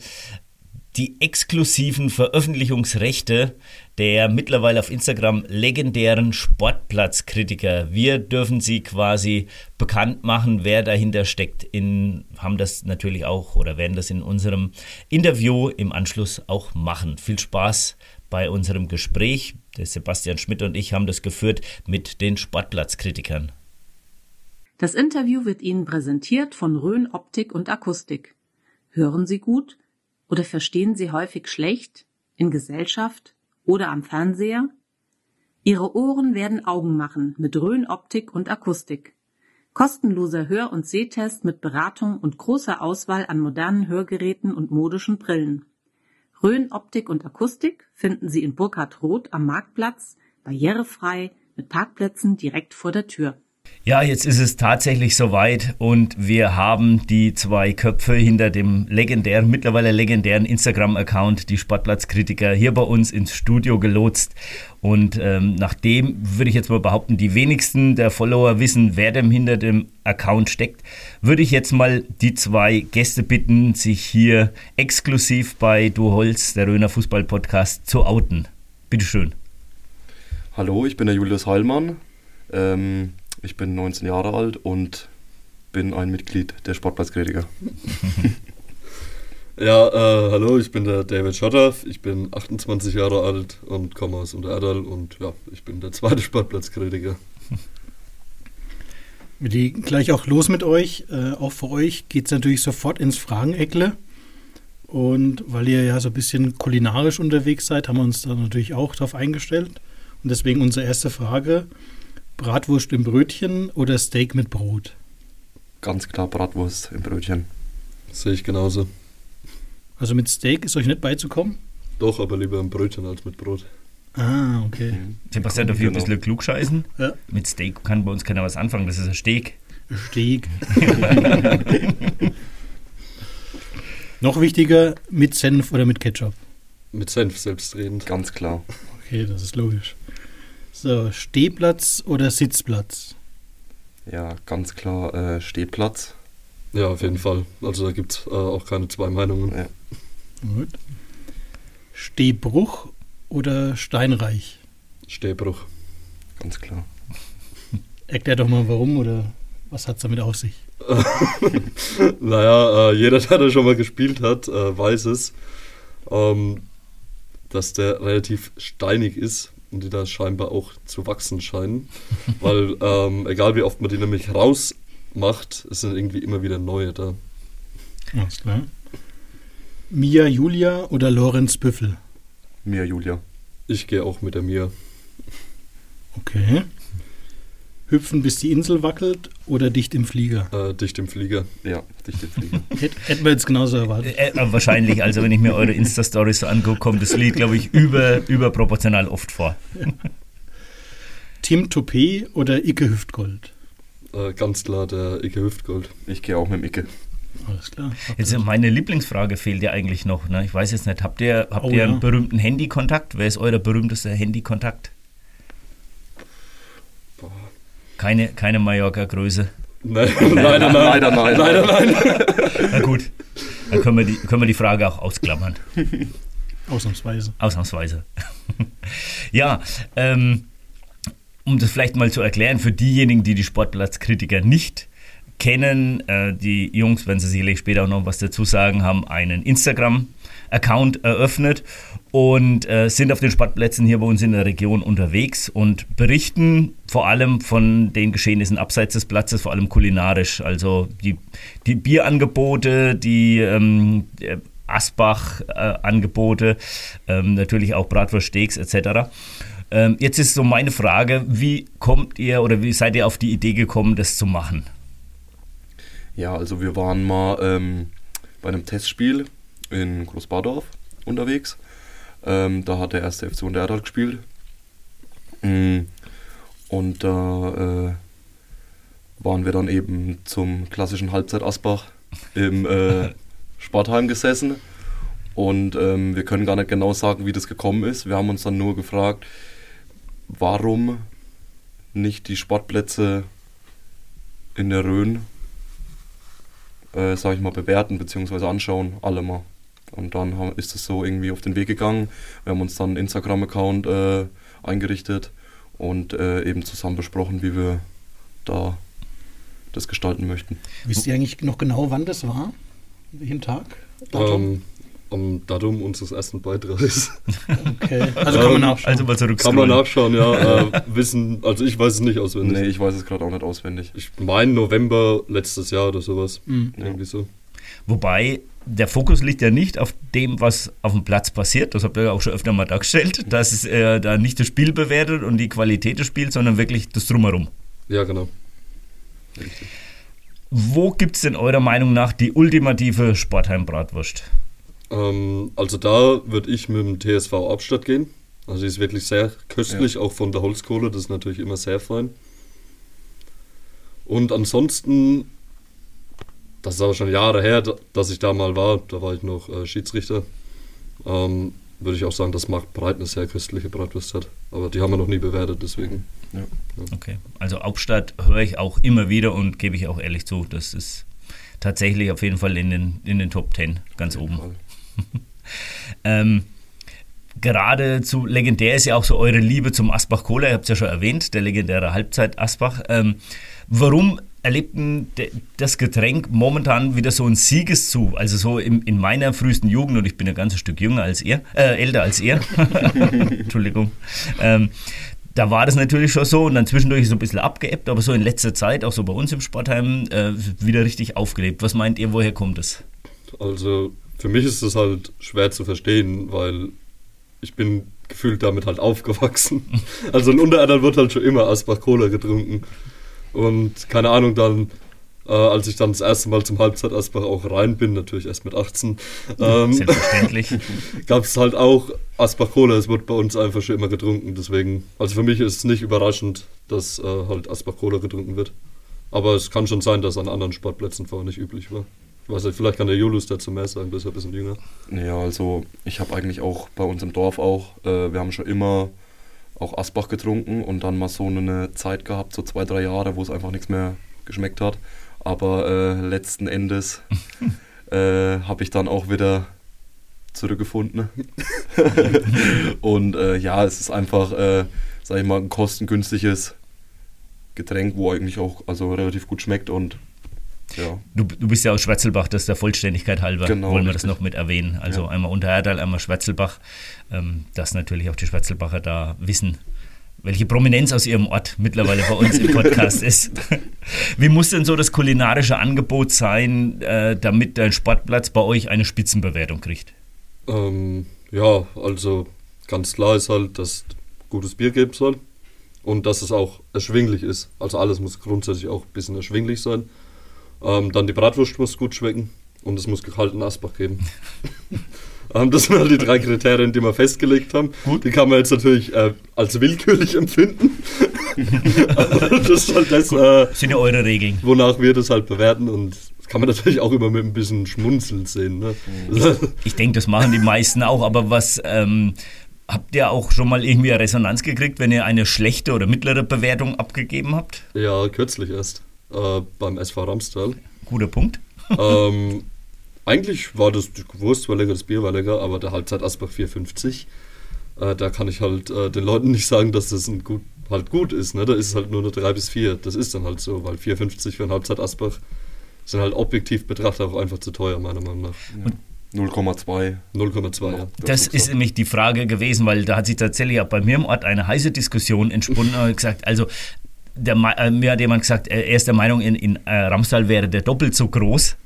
die exklusiven Veröffentlichungsrechte der mittlerweile auf Instagram legendären Sportplatzkritiker. Wir dürfen sie quasi bekannt machen, wer dahinter steckt. In, haben das natürlich auch oder werden das in unserem Interview im Anschluss auch machen. Viel Spaß bei unserem Gespräch. Sebastian Schmidt und ich haben das geführt mit den Sportplatzkritikern. Das Interview wird Ihnen präsentiert von Rhön Optik und Akustik. Hören Sie gut, Oder verstehen Sie häufig schlecht, in Gesellschaft oder am Fernseher? Ihre Ohren werden Augen machen mit Röhrenoptik und Akustik. Kostenloser Hör- und Sehtest mit Beratung und großer Auswahl an modernen Hörgeräten und modischen Brillen. Röhrenoptik und Akustik finden Sie in Burkhard Roth am Marktplatz, barrierefrei, mit Parkplätzen direkt vor der Tür. Ja, jetzt ist es tatsächlich soweit und wir haben die zwei Köpfe hinter dem legendären, mittlerweile legendären Instagram-Account, die Sportplatzkritiker, hier bei uns ins Studio gelotst. Und ähm, nachdem würde ich jetzt mal behaupten, die wenigsten der Follower wissen, wer denn hinter dem Account steckt, würde ich jetzt mal die zwei Gäste bitten, sich hier exklusiv bei Du Holz, der Röner Fußball-Podcast, zu outen. Bitteschön. Hallo, ich bin der Julius Heilmann. Ähm, ich bin 19 Jahre alt und bin ein Mitglied der Sportplatzkritiker. ja, äh, hallo, ich bin der David Schotter. Ich bin 28 Jahre alt und komme aus Untererdal und ja, ich bin der zweite Sportplatzkritiker. Wir legen gleich auch los mit euch. Äh, auch für euch geht es natürlich sofort ins Frageneckle. Und weil ihr ja so ein bisschen kulinarisch unterwegs seid, haben wir uns da natürlich auch darauf eingestellt. Und deswegen unsere erste Frage. Bratwurst im Brötchen oder Steak mit Brot? Ganz klar Bratwurst im Brötchen. sehe ich genauso. Also mit Steak ist euch nicht beizukommen? Doch, aber lieber im Brötchen als mit Brot. Ah, okay. Mhm. Sebastian, dafür genau. ein bisschen klugscheißen. Ja. Mit Steak kann bei uns keiner was anfangen, das ist ein Steak. Steak. Noch wichtiger, mit Senf oder mit Ketchup? Mit Senf selbstredend. Ganz klar. Okay, das ist logisch. So, Stehplatz oder Sitzplatz? Ja, ganz klar äh, Stehplatz. Ja, auf jeden Fall. Also da gibt es äh, auch keine zwei Meinungen. Ja. Gut. Stehbruch oder Steinreich? Stehbruch. Ganz klar. Erklär doch mal warum oder was hat es damit auf sich? naja, äh, jeder, der da schon mal gespielt hat, äh, weiß es, ähm, dass der relativ steinig ist die da scheinbar auch zu wachsen scheinen. Weil ähm, egal wie oft man die nämlich rausmacht, es sind irgendwie immer wieder neue da. Alles klar. Mia Julia oder Lorenz Büffel? Mia Julia. Ich gehe auch mit der Mia. Okay. Hüpfen, bis die Insel wackelt oder dicht im Flieger? Äh, dicht im Flieger. Ja, dicht im Flieger. Hätten wir jetzt genauso erwartet. Äh, äh, wahrscheinlich, also wenn ich mir eure Insta-Stories so angucke, kommt das Lied, glaube ich, über, überproportional oft vor. Tim Toupé oder Icke Hüftgold? Äh, ganz klar der Icke Hüftgold. Ich gehe auch mit dem Icke. Alles klar. Jetzt meine Lieblingsfrage fehlt ja eigentlich noch. Ne? Ich weiß jetzt nicht, habt ihr, habt oh, ihr einen ja. berühmten Handykontakt? Wer ist euer berühmtester Handykontakt? Keine, keine Mallorca-Größe. Nein, leider nein. Leider nein. Leider nein. Na gut, dann können wir die, können wir die Frage auch ausklammern. Ausnahmsweise. Ausnahmsweise. ja, ähm, um das vielleicht mal zu erklären, für diejenigen, die die Sportplatzkritiker nicht kennen, äh, die Jungs, wenn sie sicherlich später auch noch was dazu sagen, haben einen Instagram-Account eröffnet und äh, sind auf den Sportplätzen hier bei uns in der Region unterwegs und berichten vor allem von den Geschehnissen abseits des Platzes, vor allem kulinarisch. Also die, die Bierangebote, die ähm, Asbach-Angebote, äh, ähm, natürlich auch Bratwurst-Steaks etc. Ähm, jetzt ist so meine Frage, wie kommt ihr oder wie seid ihr auf die Idee gekommen, das zu machen? Ja, also wir waren mal ähm, bei einem Testspiel in Großbadorf unterwegs ähm, da hat der erste FC Untererdal gespielt. Mm. Und da äh, waren wir dann eben zum klassischen Halbzeit Asbach im äh, Sportheim gesessen. Und ähm, wir können gar nicht genau sagen, wie das gekommen ist. Wir haben uns dann nur gefragt, warum nicht die Sportplätze in der Rhön, äh, sag ich mal, bewerten bzw. anschauen, alle mal. Und dann haben, ist es so irgendwie auf den Weg gegangen. Wir haben uns dann einen Instagram-Account äh, eingerichtet und äh, eben zusammen besprochen, wie wir da das gestalten möchten. Wisst ihr eigentlich noch genau, wann das war? Welchen Tag? Datum? Ähm, am Datum unseres ersten Beitrags. Okay, also kann man ähm, nachschauen. Also mal kann man nachschauen, ja. äh, wissen, also ich weiß es nicht auswendig. Nee, ich weiß es gerade auch nicht auswendig. Ich meine November letztes Jahr oder sowas. Mhm. Irgendwie so. Wobei der Fokus liegt ja nicht auf dem, was auf dem Platz passiert. Das habt ihr ja auch schon öfter mal dargestellt, dass es äh, da nicht das Spiel bewertet und die Qualität des Spiels, sondern wirklich das Drumherum. Ja, genau. Richtig. Wo gibt es denn eurer Meinung nach die ultimative Sportheim-Bratwurst? Ähm, also da würde ich mit dem TSV Abstadt gehen. Also die ist wirklich sehr köstlich, ja. auch von der Holzkohle, das ist natürlich immer sehr fein. Und ansonsten das ist aber schon Jahre her, dass ich da mal war. Da war ich noch äh, Schiedsrichter. Ähm, würde ich auch sagen, dass Markt Breit eine sehr köstliche Bratwurst hat. Aber die haben wir noch nie bewertet, deswegen. Ja. Okay, also Hauptstadt höre ich auch immer wieder und gebe ich auch ehrlich zu, das ist tatsächlich auf jeden Fall in den, in den Top 10 ganz oben. ähm, geradezu legendär ist ja auch so eure Liebe zum Asbach Cola, ihr habt es ja schon erwähnt, der legendäre Halbzeit Asbach. Ähm, warum erlebten das Getränk momentan wieder so ein Siegeszug. Also so in, in meiner frühesten Jugend, und ich bin ein ganzes Stück jünger als ihr, äh, älter als ihr, Entschuldigung, ähm, da war das natürlich schon so und dann zwischendurch so ein bisschen abgeebbt, aber so in letzter Zeit, auch so bei uns im Sportheim, äh, wieder richtig aufgelebt. Was meint ihr, woher kommt es? Also für mich ist das halt schwer zu verstehen, weil ich bin gefühlt damit halt aufgewachsen. Also in Unteradern wird halt schon immer Asbach Cola getrunken. Und keine Ahnung, dann, äh, als ich dann das erste Mal zum Halbzeit Asbach auch rein bin, natürlich erst mit 18, ähm, Selbstverständlich. gab es halt auch Asbach Cola. Es wird bei uns einfach schon immer getrunken. Deswegen, also für mich ist es nicht überraschend, dass äh, halt Asbach Cola getrunken wird. Aber es kann schon sein, dass an anderen Sportplätzen vorher nicht üblich war. Ich weiß nicht, vielleicht kann der Julius dazu mehr sagen, das ist ein bisschen jünger. Ja, also ich habe eigentlich auch bei uns im Dorf auch, äh, wir haben schon immer auch Asbach getrunken und dann mal so eine Zeit gehabt, so zwei, drei Jahre, wo es einfach nichts mehr geschmeckt hat. Aber äh, letzten Endes äh, habe ich dann auch wieder zurückgefunden. und äh, ja, es ist einfach, äh, sag ich mal, ein kostengünstiges Getränk, wo eigentlich auch also relativ gut schmeckt und ja. Du, du bist ja aus Schwetzelbach, das ist der Vollständigkeit halber, genau, wollen wir richtig. das noch mit erwähnen. Also ja. einmal Untererdal, einmal Schwetzelbach, ähm, dass natürlich auch die Schwetzelbacher da wissen, welche Prominenz aus ihrem Ort mittlerweile bei uns im Podcast ist. Wie muss denn so das kulinarische Angebot sein, äh, damit dein Sportplatz bei euch eine Spitzenbewertung kriegt? Ähm, ja, also ganz klar ist halt, dass gutes Bier geben soll und dass es auch erschwinglich ist. Also alles muss grundsätzlich auch ein bisschen erschwinglich sein. Ähm, dann die Bratwurst muss gut schmecken und es muss gekalten Asbach geben. ähm, das sind halt die drei Kriterien, die wir festgelegt haben. Gut. Die kann man jetzt natürlich äh, als willkürlich empfinden. das ist halt das, äh, sind ja eure Regeln. Wonach wir das halt bewerten und das kann man natürlich auch immer mit ein bisschen Schmunzeln sehen. Ne? Ich, ich denke, das machen die meisten auch, aber was. Ähm, Habt ihr auch schon mal irgendwie eine Resonanz gekriegt, wenn ihr eine schlechte oder mittlere Bewertung abgegeben habt? Ja, kürzlich erst äh, beim SV Ramstal. Guter Punkt. ähm, eigentlich war das die Wurst war lecker, das Bier war lecker, aber der Halbzeit Asbach 4,50. Äh, da kann ich halt äh, den Leuten nicht sagen, dass das ein gut, halt gut ist. Ne? Da ist es halt nur eine 3 bis 4. Das ist dann halt so, weil 4,50 für ein Halbzeit Asbach sind halt objektiv betrachtet auch einfach zu teuer, meiner Meinung nach. Ja. 0,2. 0,2, ja. Das ist nämlich die Frage gewesen, weil da hat sich tatsächlich auch bei mir im Ort eine heiße Diskussion entsponnen und gesagt, also der, äh, mir hat jemand gesagt, er ist der Meinung, in, in äh, Ramstal wäre der doppelt so groß.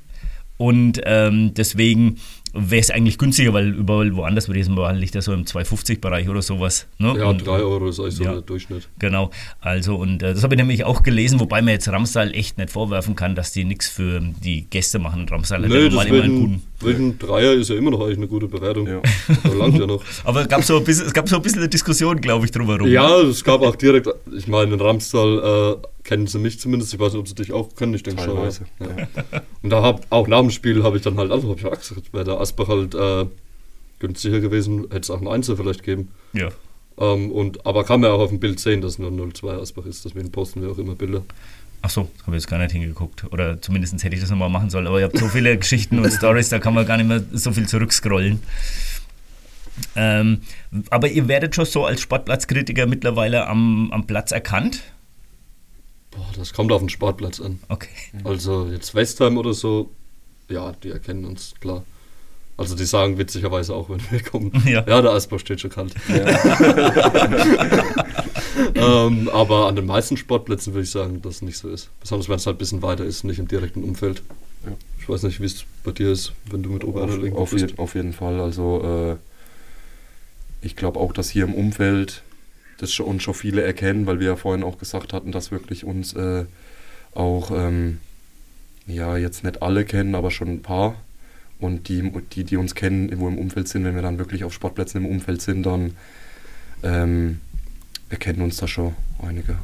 Und ähm, deswegen wäre es eigentlich günstiger, weil überall woanders bei diesem Wahl liegt er so im 250-Bereich oder sowas. Ne? Ja, 3 Euro ist eigentlich so der Durchschnitt. Genau, also und äh, das habe ich nämlich auch gelesen, wobei man jetzt Ramsal echt nicht vorwerfen kann, dass die nichts für die Gäste machen. Ramsal hat nee, ja normal immer einen guten. Wegen Dreier ist ja immer noch eigentlich eine gute Bewertung. Ja. langt ja noch. Aber es gab, so ein bisschen, es gab so ein bisschen eine Diskussion, glaube ich, drumherum. Ja, es gab auch direkt, ich meine, in Ramsal äh, kennen sie mich zumindest. Ich weiß nicht, ob sie dich auch kennen. Ich denke schon. Ja. Und da hab, auch nach dem Spiel habe ich dann halt, also habe ich auch gesagt, wäre der Asbach halt äh, günstiger gewesen, hätte es auch ein Einzel vielleicht geben. Ja. Ähm, und, aber kann man auch auf dem Bild sehen, dass nur 02 Asbach ist. Deswegen posten wir auch immer Bilder. Ach so, habe ich jetzt gar nicht hingeguckt. Oder zumindest hätte ich das nochmal machen sollen. Aber ihr habt so viele Geschichten und Stories, da kann man gar nicht mehr so viel zurückscrollen. Ähm, aber ihr werdet schon so als Sportplatzkritiker mittlerweile am, am Platz erkannt? Boah, das kommt auf den Sportplatz an. Okay. Also jetzt Westheim oder so, ja, die erkennen uns, klar. Also die sagen witzigerweise auch, wenn wir kommen, ja, ja der Eisbau steht schon kalt. Ja. ähm, aber an den meisten Sportplätzen würde ich sagen, dass es nicht so ist. Besonders wenn es halt ein bisschen weiter ist, nicht im direkten Umfeld. Ja. Ich weiß nicht, wie es bei dir ist, wenn du mit Oberhardal irgendwo auf, bist. Je, auf jeden Fall. Also äh, ich glaube auch, dass hier im Umfeld das schon, uns schon viele erkennen, weil wir ja vorhin auch gesagt hatten, dass wirklich uns äh, auch, ähm, ja, jetzt nicht alle kennen, aber schon ein paar. Und die, die, die uns kennen, wo im Umfeld sind, wenn wir dann wirklich auf Sportplätzen im Umfeld sind, dann ähm, erkennen uns da schon einige.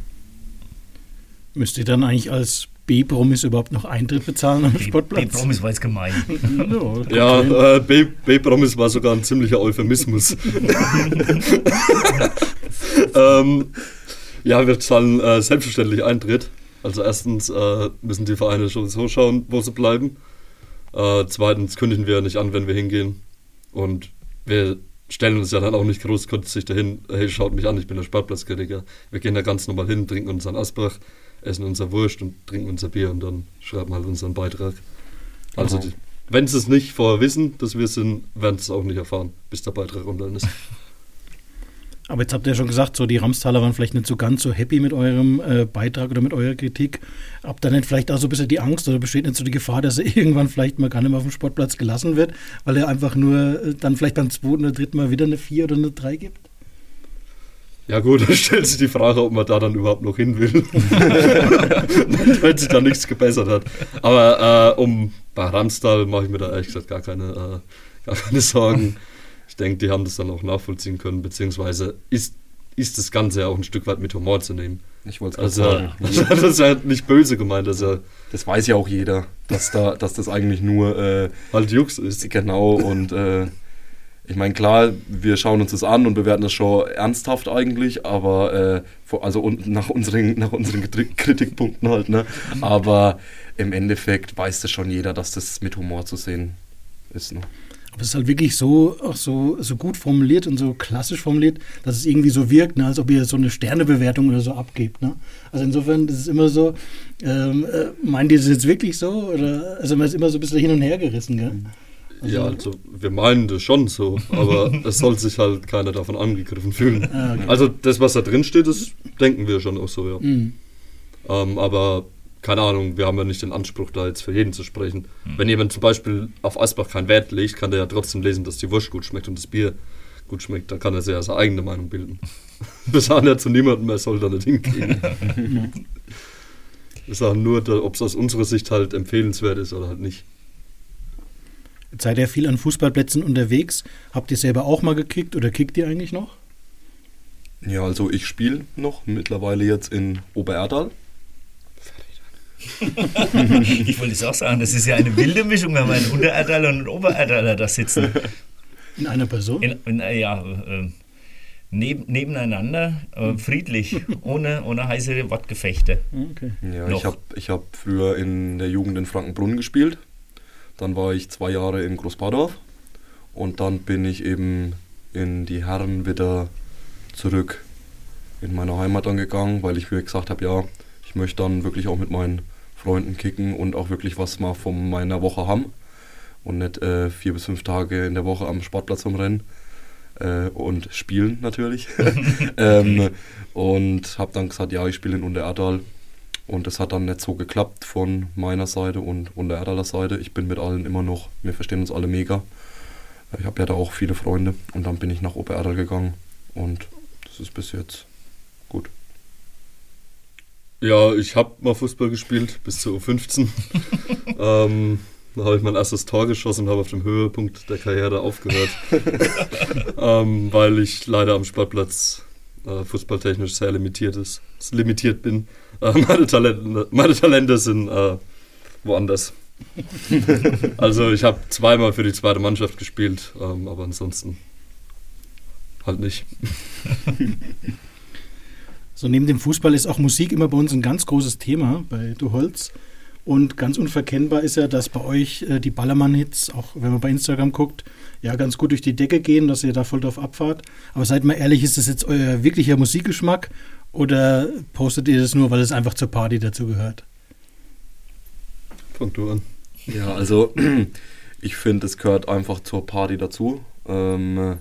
Müsst ihr dann eigentlich als B-Promis überhaupt noch Eintritt bezahlen am Sportplatz? B-Promis war jetzt gemein. ja, äh, B-Promis war sogar ein ziemlicher Euphemismus. ähm, ja, wir zahlen äh, selbstverständlich Eintritt. Also erstens äh, müssen die Vereine schon so schauen, wo sie bleiben. Äh, zweitens kündigen wir nicht an, wenn wir hingehen. Und wir stellen uns ja dann auch nicht groß sich dahin, hey, schaut mich an, ich bin der Sportplatzkritiker. Wir gehen da ganz normal hin, trinken unseren Asbach essen unser Wurst und trinken unser Bier und dann schreiben halt unseren Beitrag. Also, genau. wenn sie es nicht vorher wissen, dass wir sind, werden sie es auch nicht erfahren, bis der Beitrag online ist. Aber jetzt habt ihr ja schon gesagt, so die Ramstaler waren vielleicht nicht so ganz so happy mit eurem äh, Beitrag oder mit eurer Kritik. Habt ihr nicht vielleicht auch so ein bisschen die Angst oder besteht nicht so die Gefahr, dass er irgendwann vielleicht mal gar nicht mehr auf dem Sportplatz gelassen wird, weil er einfach nur äh, dann vielleicht beim zweiten oder dritten Mal wieder eine 4 oder eine 3 gibt? Ja gut, dann stellt sich die Frage, ob man da dann überhaupt noch hin will. Wenn sich da nichts gebessert hat. Aber äh, um bei Ramstal mache ich mir da ehrlich gesagt gar keine, äh, gar keine Sorgen. Ich denke, die haben das dann auch nachvollziehen können, beziehungsweise ist, ist das Ganze ja auch ein Stück weit mit Humor zu nehmen. Ich wollte es also, sagen. das ist ja nicht böse gemeint. Also, das weiß ja auch jeder, dass, da, dass das eigentlich nur äh, halt Jux ist. Genau, und äh, ich meine, klar, wir schauen uns das an und bewerten das schon ernsthaft eigentlich, aber äh, also nach unseren, nach unseren Kritikpunkten halt, ne? Aber im Endeffekt weiß das schon jeder, dass das mit Humor zu sehen ist. Ne? Aber es ist halt wirklich so, auch so, so gut formuliert und so klassisch formuliert, dass es irgendwie so wirkt, ne, als ob ihr so eine Sternebewertung oder so abgebt. Ne? Also insofern ist es immer so, ähm, äh, meint ihr das jetzt wirklich so? Oder, also man ist immer so ein bisschen hin und her gerissen, gell? Mhm. Also ja, also wir meinen das schon so, aber es soll sich halt keiner davon angegriffen fühlen. Ah, okay. Also das, was da drin steht, das denken wir schon auch so, ja. Mhm. Ähm, aber keine Ahnung, wir haben ja nicht den Anspruch, da jetzt für jeden zu sprechen. Mhm. Wenn jemand zum Beispiel auf Asbach keinen Wert legt, kann der ja trotzdem lesen, dass die Wurst gut schmeckt und das Bier gut schmeckt. Dann kann er sich ja seine eigene Meinung bilden. Bis dahin ja zu niemandem mehr soll da nicht hingehen. wir sagen nur, ob es aus unserer Sicht halt empfehlenswert ist oder halt nicht. Jetzt seid ihr viel an Fußballplätzen unterwegs. Habt ihr selber auch mal gekickt oder kickt ihr eigentlich noch? Ja, also ich spiele noch mittlerweile jetzt in Obererdal. ich wollte es auch sagen, das ist ja eine wilde Mischung, wenn man einen Untererdaler und einen Obererdaler da sitzen. In einer Person? In, in, ja, äh, neb, nebeneinander, äh, friedlich, ohne, ohne heiße Wortgefechte. Okay. Ja, noch. ich habe ich hab früher in der Jugend in Frankenbrunn gespielt. Dann war ich zwei Jahre in Großbadorf und dann bin ich eben in die Herren wieder zurück in meine Heimat dann gegangen, weil ich mir gesagt habe, ja, ich möchte dann wirklich auch mit meinen Freunden kicken und auch wirklich was mal von meiner Woche haben und nicht äh, vier bis fünf Tage in der Woche am Sportplatz rumrennen äh, und spielen natürlich. ähm, und habe dann gesagt, ja, ich spiele in Untererdal und es hat dann nicht so geklappt von meiner Seite und, und der Erdaler Seite. Ich bin mit allen immer noch, wir verstehen uns alle mega. Ich habe ja da auch viele Freunde und dann bin ich nach Obererdal gegangen und das ist bis jetzt gut. Ja, ich habe mal Fußball gespielt bis zur U15. ähm, da habe ich mein erstes Tor geschossen und habe auf dem Höhepunkt der Karriere aufgehört, ähm, weil ich leider am Sportplatz äh, fußballtechnisch sehr limitiert ist, limitiert bin. Äh, meine, Talente, meine Talente sind äh, woanders. also ich habe zweimal für die zweite Mannschaft gespielt, ähm, aber ansonsten halt nicht. So neben dem Fußball ist auch Musik immer bei uns ein ganz großes Thema bei Du Holz. Und ganz unverkennbar ist ja, dass bei euch äh, die Ballermann-Hits, auch wenn man bei Instagram guckt, ja ganz gut durch die Decke gehen, dass ihr da voll drauf abfahrt. Aber seid mal ehrlich, ist das jetzt euer wirklicher Musikgeschmack oder postet ihr das nur, weil es einfach zur Party dazu gehört? Fang du an. Ja, also ich finde, es gehört einfach zur Party dazu. Ähm,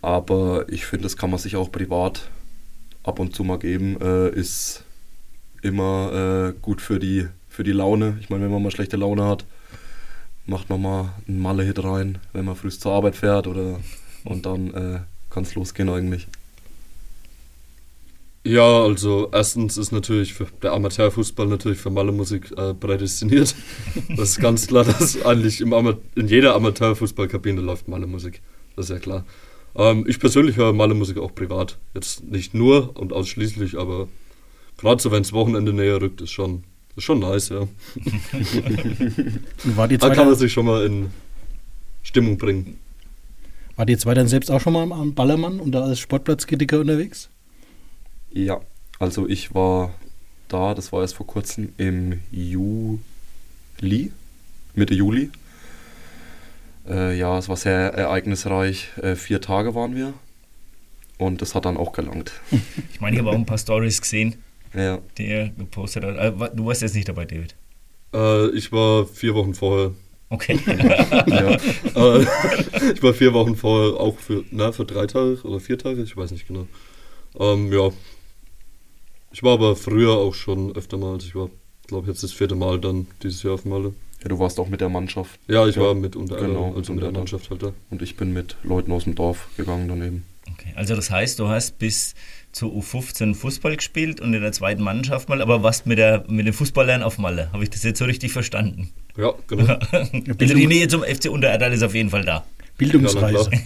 aber ich finde, das kann man sich auch privat ab und zu mal geben. Äh, ist immer äh, gut für die für die Laune. Ich meine, wenn man mal schlechte Laune hat, macht man mal einen Malle-Hit rein, wenn man früh zur Arbeit fährt oder und dann äh, kann es losgehen eigentlich. Ja, also erstens ist natürlich für der Amateurfußball natürlich für Malle-Musik äh, prädestiniert. Das ist ganz klar, dass eigentlich im in jeder Amateurfußballkabine läuft Malle-Musik. Das ist ja klar. Ähm, ich persönlich höre Malle-Musik auch privat. Jetzt nicht nur und ausschließlich, aber gerade so, wenn es Wochenende näher rückt, ist schon, ist schon nice, ja. War die da kann man sich schon mal in Stimmung bringen. War die zwei dann selbst auch schon mal am Ballermann und da als Sportplatzkritiker unterwegs? Ja, also ich war da, das war erst vor kurzem im Juli, Mitte Juli. Äh, ja, es war sehr ereignisreich. Äh, vier Tage waren wir und das hat dann auch gelangt. Ich meine, ich habe auch ein paar Stories gesehen, ja. die er gepostet hat. Äh, du warst jetzt nicht dabei, David. Äh, ich war vier Wochen vorher. Okay. ja. Äh, ich war vier Wochen vorher auch für, na, für drei Tage oder vier Tage, ich weiß nicht genau. Ähm, ja, ich war aber früher auch schon öfter mal. Also ich war, glaube ich, jetzt das vierte Mal dann dieses Jahr auf Malle. Ja, du warst auch mit der Mannschaft. Ja, ich ja. war mit unter genau, also mit der Mannschaft halt da. Und ich bin mit Leuten aus dem Dorf gegangen daneben. Okay, also das heißt, du hast bis zu U15 Fußball gespielt und in der zweiten Mannschaft mal, aber warst mit, der, mit den Fußballern auf Malle. Habe ich das jetzt so richtig verstanden? Ja, genau. also die Nähe zum FC Untererdal ist auf jeden Fall da. Bildungsreise.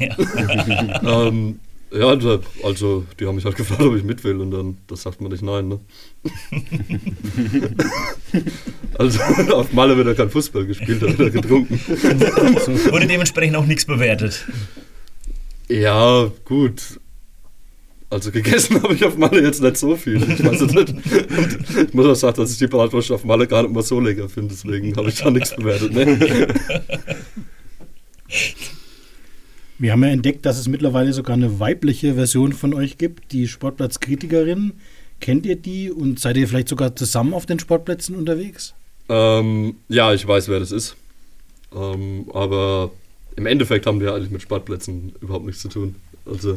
Ja, ähm, ja, also, also die haben mich halt gefragt, ob ich mit will und dann, das sagt man nicht nein, ne? also auf Malle wird er kein Fußball gespielt, da wird er getrunken. Wurde dementsprechend auch nichts bewertet. Ja, gut. Also gegessen habe ich auf Malle jetzt nicht so viel. Ich weiß es nicht. Und ich muss auch sagen, dass ich die Bratwurst auf Malle gar nicht mal so lecker finde, deswegen habe ich da nichts bewertet. Ne? Wir haben ja entdeckt, dass es mittlerweile sogar eine weibliche Version von euch gibt, die Sportplatzkritikerin. Kennt ihr die und seid ihr vielleicht sogar zusammen auf den Sportplätzen unterwegs? Ähm, ja, ich weiß, wer das ist. Ähm, aber im Endeffekt haben wir eigentlich mit Sportplätzen überhaupt nichts zu tun. Also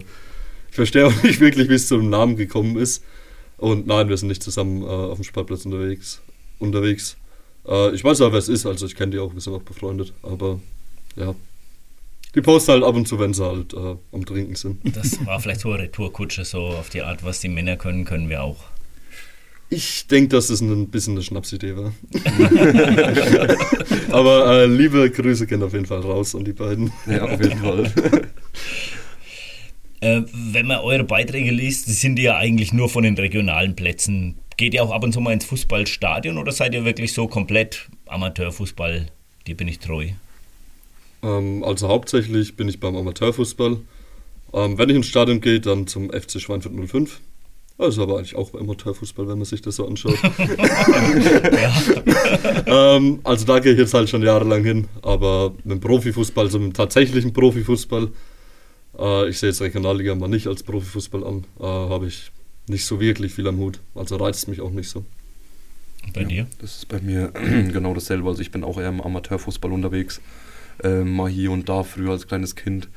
ich verstehe auch nicht wirklich, wie es zum Namen gekommen ist. Und nein, wir sind nicht zusammen äh, auf dem Sportplatz unterwegs. unterwegs. Äh, ich weiß auch, wer es ist, also ich kenne die auch, wir sind auch befreundet. Aber ja, die posten halt ab und zu, wenn sie halt äh, am Trinken sind. Das war vielleicht so eine Retourkutsche, so auf die Art, was die Männer können, können wir auch. Ich denke, dass das ein bisschen eine Schnapsidee war. Aber äh, liebe Grüße gehen auf jeden Fall raus an die beiden. Ja, auf jeden Fall. äh, wenn man eure Beiträge liest, die sind ja eigentlich nur von den regionalen Plätzen. Geht ihr auch ab und zu mal ins Fußballstadion oder seid ihr wirklich so komplett Amateurfußball? Dir bin ich treu. Ähm, also hauptsächlich bin ich beim Amateurfußball. Ähm, wenn ich ins Stadion gehe, dann zum FC Schweinfurt 05. Also aber eigentlich auch Amateurfußball, wenn man sich das so anschaut. ähm, also da gehe ich jetzt halt schon jahrelang hin, aber mit dem Profifußball, also mit dem tatsächlichen Profifußball, äh, ich sehe jetzt Regionalliga mal nicht als Profifußball an, äh, habe ich nicht so wirklich viel am Hut. Also reizt mich auch nicht so. Bei ja, dir? Das ist bei mir genau dasselbe. Also ich bin auch eher im Amateurfußball unterwegs äh, mal hier und da früher als kleines Kind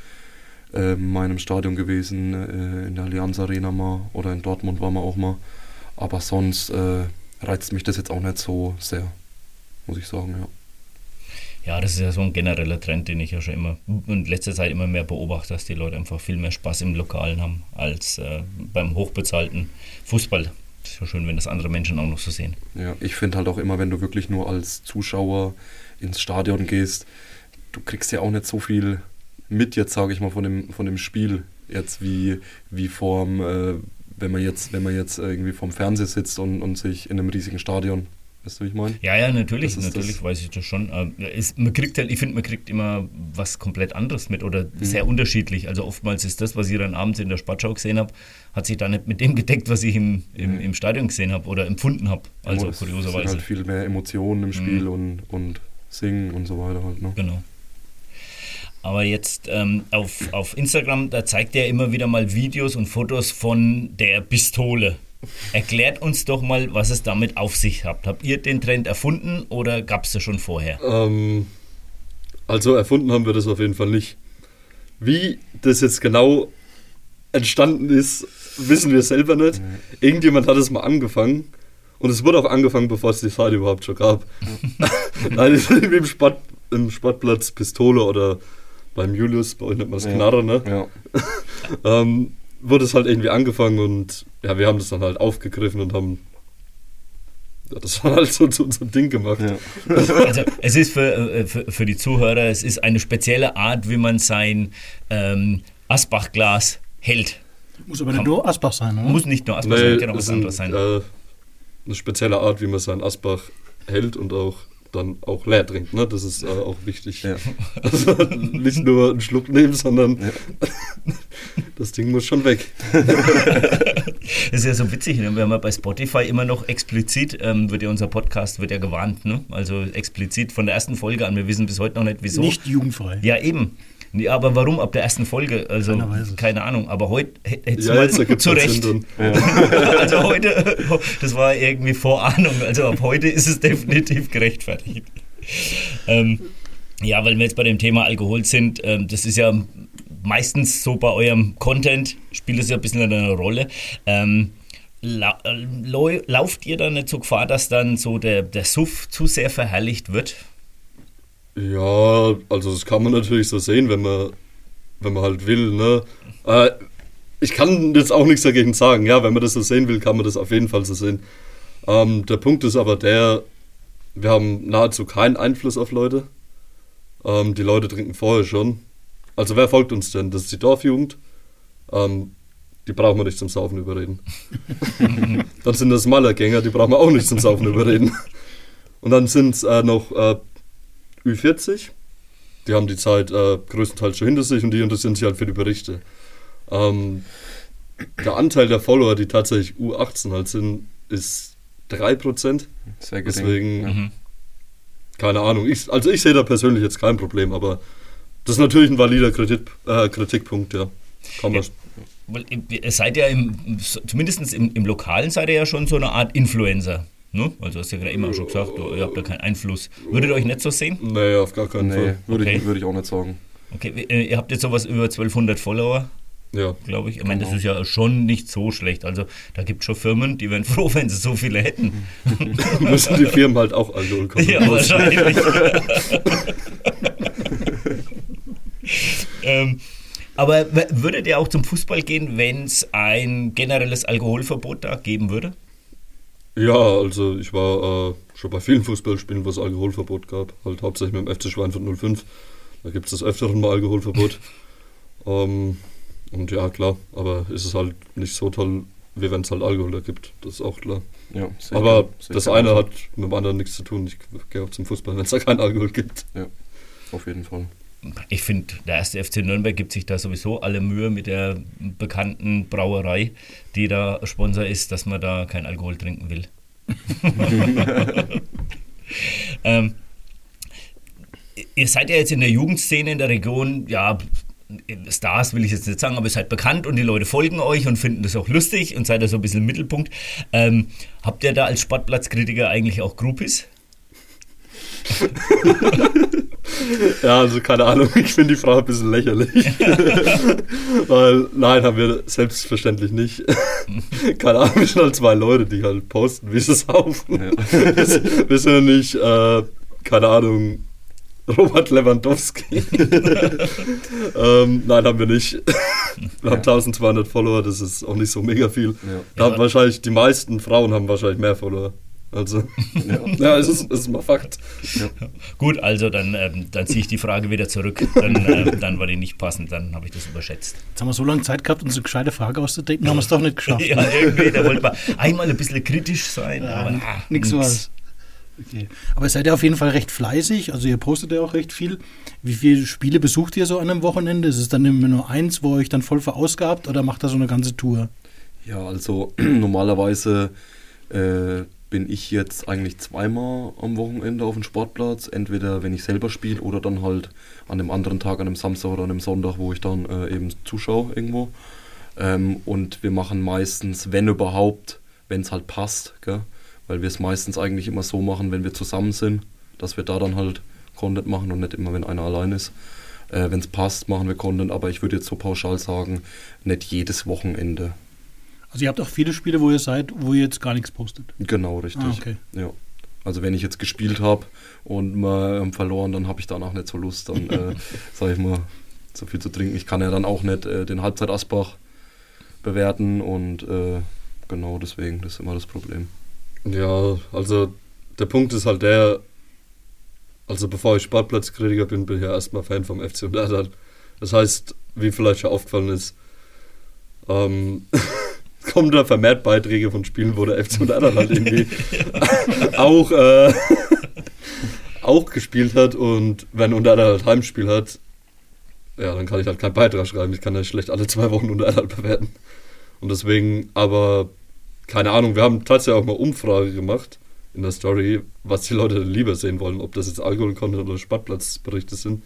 äh, mal in einem Stadion gewesen, äh, in der Allianz Arena mal oder in Dortmund war man auch mal. Aber sonst äh, reizt mich das jetzt auch nicht so sehr, muss ich sagen, ja. Ja, das ist ja so ein genereller Trend, den ich ja schon immer in letzter Zeit immer mehr beobachte, dass die Leute einfach viel mehr Spaß im Lokalen haben als äh, beim hochbezahlten Fußball. Das ist ja schön, wenn das andere Menschen auch noch so sehen. Ja, ich finde halt auch immer, wenn du wirklich nur als Zuschauer ins Stadion gehst, du kriegst ja auch nicht so viel mit jetzt, sage ich mal, von dem, von dem Spiel jetzt wie, wie vorm, äh, wenn man jetzt, wenn man jetzt irgendwie vorm Fernseher sitzt und, und sich in einem riesigen Stadion Weißt du, wie ich meine? Ja, ja, natürlich, natürlich das. weiß ich das schon. Es, man kriegt halt, ich finde, man kriegt immer was komplett anderes mit oder mhm. sehr unterschiedlich. Also oftmals ist das, was ich dann abends in der Sportschau gesehen habe, hat sich da nicht mit dem gedeckt, was ich im, im, mhm. im Stadion gesehen habe oder empfunden habe. Also ja, kurioserweise. Es halt viel mehr Emotionen im Spiel mhm. und, und Singen und so weiter halt. Ne? Genau. Aber jetzt ähm, auf, auf Instagram, da zeigt er immer wieder mal Videos und Fotos von der Pistole. Erklärt uns doch mal, was es damit auf sich hat. Habt ihr den Trend erfunden oder gab es das schon vorher? Ähm, also erfunden haben wir das auf jeden Fall nicht. Wie das jetzt genau entstanden ist, wissen wir selber nicht. Irgendjemand hat es mal angefangen Und es wurde auch angefangen, bevor es die Seite überhaupt schon gab. Nein, im, Sport, im Sportplatz Pistole oder beim Julius, bei euch nennt man das Knarre, ne? Ja. ähm, wurde es halt irgendwie angefangen und ja, wir haben das dann halt aufgegriffen und haben ja, das war halt so zu unserem Ding gemacht. Ja. Also es ist für, äh, für, für, die Zuhörer, es ist eine spezielle Art, wie man sein ähm, Asbach-Glas hält. Muss aber nicht nur Asbach sein, oder? Muss nicht nur Asbach nee, sein, kann auch was anderes sein. Äh, eine spezielle Art, wie man sein Asbach hält und auch dann auch leer trinkt. Ne? Das ist äh, auch wichtig. Ja. Also nicht nur einen Schluck nehmen, sondern ja. das Ding muss schon weg. das ist ja so witzig. Ne? Wir haben ja bei Spotify immer noch explizit, ähm, wird ja unser Podcast wird ja gewarnt. Ne? Also explizit von der ersten Folge an. Wir wissen bis heute noch nicht, wieso. Nicht jugendfrei. Ja, eben. Ja, aber warum ab der ersten Folge? Also keine Ahnung. Aber heute hätte ja, mal zu Recht. Ja. also heute, das war irgendwie Vorahnung. Also ab heute ist es definitiv gerechtfertigt. Ähm, ja, weil wir jetzt bei dem Thema Alkohol sind, ähm, das ist ja meistens so bei eurem Content, spielt es ja ein bisschen eine Rolle. Ähm, la lauft ihr da nicht so Gefahr, dass dann so der, der Suff zu sehr verherrlicht wird? Ja, also das kann man natürlich so sehen, wenn man, wenn man halt will. Ne? Äh, ich kann jetzt auch nichts dagegen sagen. Ja, wenn man das so sehen will, kann man das auf jeden Fall so sehen. Ähm, der Punkt ist aber der, wir haben nahezu keinen Einfluss auf Leute. Ähm, die Leute trinken vorher schon. Also wer folgt uns denn? Das ist die Dorfjugend. Ähm, die brauchen wir nicht zum Saufen überreden. dann sind das Malergänger, die brauchen wir auch nicht zum Saufen überreden. Und dann sind es äh, noch äh, Ü40. Die haben die Zeit äh, größtenteils schon hinter sich und die interessieren sich halt für die Berichte. Ähm, der Anteil der Follower, die tatsächlich U18 halt sind, ist 3%. Sehr gering. Deswegen, mhm. keine Ahnung. Ich, also ich sehe da persönlich jetzt kein Problem, aber das ist natürlich ein valider Kritik, äh, Kritikpunkt, ja. Kann man. Ja, ihr seid ja im, zumindest im, im Lokalen seid ihr ja schon so eine Art Influencer. Ne? Also hast du ja gerade immer schon gesagt, ihr habt da keinen Einfluss. Würdet ihr euch nicht so sehen? Nee, auf gar keinen nee, Fall. Würde, okay. ich, würde ich auch nicht sagen. Okay, äh, ihr habt jetzt sowas über 1200 Follower. Ja. Glaube ich. Ich meine, das genau. ist ja schon nicht so schlecht. Also da gibt es schon Firmen, die wären froh, wenn sie so viele hätten. Müssen die Firmen halt auch Alkohol kaufen. Ja, wahrscheinlich. ähm, aber würdet ihr auch zum Fußball gehen, wenn es ein generelles Alkoholverbot da geben würde? Ja, also ich war äh, schon bei vielen Fußballspielen, wo es Alkoholverbot gab. Halt hauptsächlich mit dem FC Schweinfurt 05. Da gibt es das öfteren mal Alkoholverbot. ähm, und ja, klar, aber ist es halt nicht so toll, wie wenn es halt Alkohol da gibt. Das ist auch klar. Ja, aber das eine hat mit dem anderen nichts zu tun. Ich gehe auch zum Fußball, wenn es da keinen Alkohol gibt. Ja, auf jeden Fall ich finde, der erste FC Nürnberg gibt sich da sowieso alle Mühe mit der bekannten Brauerei, die da Sponsor ist, dass man da kein Alkohol trinken will. ähm, ihr seid ja jetzt in der Jugendszene in der Region, ja, Stars will ich jetzt nicht sagen, aber ihr seid bekannt und die Leute folgen euch und finden das auch lustig und seid da so ein bisschen im Mittelpunkt. Ähm, habt ihr da als Sportplatzkritiker eigentlich auch Groupies? ja, also keine Ahnung, ich finde die Frage ein bisschen lächerlich. Weil, nein, haben wir selbstverständlich nicht. keine Ahnung, wir sind halt zwei Leute, die halt posten, wie sie saufen. Ja. wir, sind ja nicht, äh, keine Ahnung, Robert Lewandowski. ähm, nein, haben wir nicht. Wir haben 1200 Follower, das ist auch nicht so mega viel. Ja. Da haben wahrscheinlich die meisten Frauen haben wahrscheinlich mehr Follower. Also, ja, ja es, ist, es ist mal Fakt. Ja. Gut, also dann, ähm, dann ziehe ich die Frage wieder zurück. Dann, äh, dann war die nicht passend, dann habe ich das überschätzt. Jetzt haben wir so lange Zeit gehabt, uns eine gescheite Frage auszudenken, haben wir es doch nicht geschafft. ja, irgendwie, da wollte man einmal ein bisschen kritisch sein, ja, aber ah, nichts was. Okay. Aber ihr seid ja auf jeden Fall recht fleißig, also ihr postet ja auch recht viel. Wie viele Spiele besucht ihr so an einem Wochenende? Ist es dann immer nur eins, wo ihr euch dann voll verausgabt oder macht ihr so eine ganze Tour? Ja, also normalerweise äh, bin ich jetzt eigentlich zweimal am Wochenende auf dem Sportplatz. Entweder wenn ich selber spiele oder dann halt an einem anderen Tag, an einem Samstag oder an einem Sonntag, wo ich dann äh, eben zuschaue irgendwo. Ähm, und wir machen meistens, wenn überhaupt, wenn es halt passt, gell? weil wir es meistens eigentlich immer so machen, wenn wir zusammen sind, dass wir da dann halt Content machen und nicht immer, wenn einer allein ist. Äh, wenn es passt, machen wir Content, aber ich würde jetzt so pauschal sagen, nicht jedes Wochenende. Also ihr habt auch viele Spiele, wo ihr seid, wo ihr jetzt gar nichts postet. Genau, richtig. Ah, okay. Ja. Also wenn ich jetzt gespielt habe und mal ähm, verloren, dann habe ich danach nicht so Lust, dann äh, sage ich mal, so viel zu trinken. Ich kann ja dann auch nicht äh, den Halbzeit Asbach bewerten und äh, genau deswegen, das ist immer das Problem. Ja, also der Punkt ist halt der, also bevor ich Sportplatzkritiker bin, bin ich ja erstmal Fan vom FC und Erdal. Das heißt, wie vielleicht schon aufgefallen ist, ähm, kommen da vermehrt Beiträge von Spielen, wo der FC und Erdal halt irgendwie auch, äh, auch gespielt hat und wenn Unter halt Heimspiel hat, ja, dann kann ich halt keinen Beitrag schreiben. Ich kann ja schlecht alle zwei Wochen Unter bewerten. Und deswegen, aber keine Ahnung, wir haben tatsächlich auch mal Umfrage gemacht in der Story, was die Leute lieber sehen wollen, ob das jetzt Alkohol-Content oder Sportplatzberichte sind.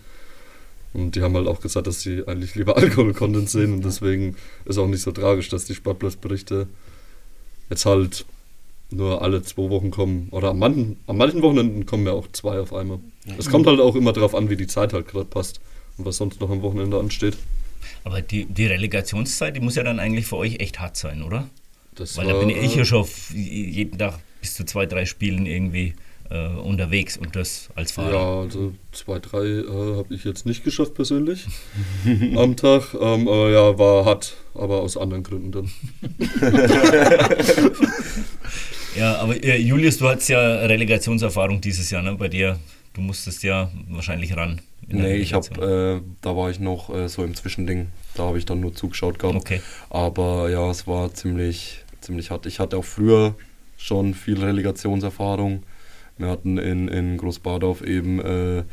Und die haben halt auch gesagt, dass sie eigentlich lieber Alkohol-Content sehen und deswegen ist auch nicht so tragisch, dass die Sportplatzberichte jetzt halt nur alle zwei Wochen kommen. Oder an manchen, an manchen Wochenenden kommen ja auch zwei auf einmal. Es kommt halt auch immer darauf an, wie die Zeit halt gerade passt und was sonst noch am Wochenende ansteht. Aber die, die Relegationszeit, die muss ja dann eigentlich für euch echt hart sein, oder? Das Weil war, da bin ich ja schon jeden Tag bis zu zwei, drei Spielen irgendwie äh, unterwegs und das als Fahrer. Ja, also zwei, drei äh, habe ich jetzt nicht geschafft persönlich am Tag. Ähm, äh, ja, war hart, aber aus anderen Gründen dann. ja, aber äh, Julius, du hattest ja Relegationserfahrung dieses Jahr, ne? Bei dir, du musstest ja wahrscheinlich ran. Nee, ich habe, äh, da war ich noch äh, so im Zwischending. Da habe ich dann nur zugeschaut gehabt. Okay. Aber ja, es war ziemlich, ziemlich hart. Ich hatte auch früher schon viel Relegationserfahrung. Wir hatten in, in Großbadorf eben, äh,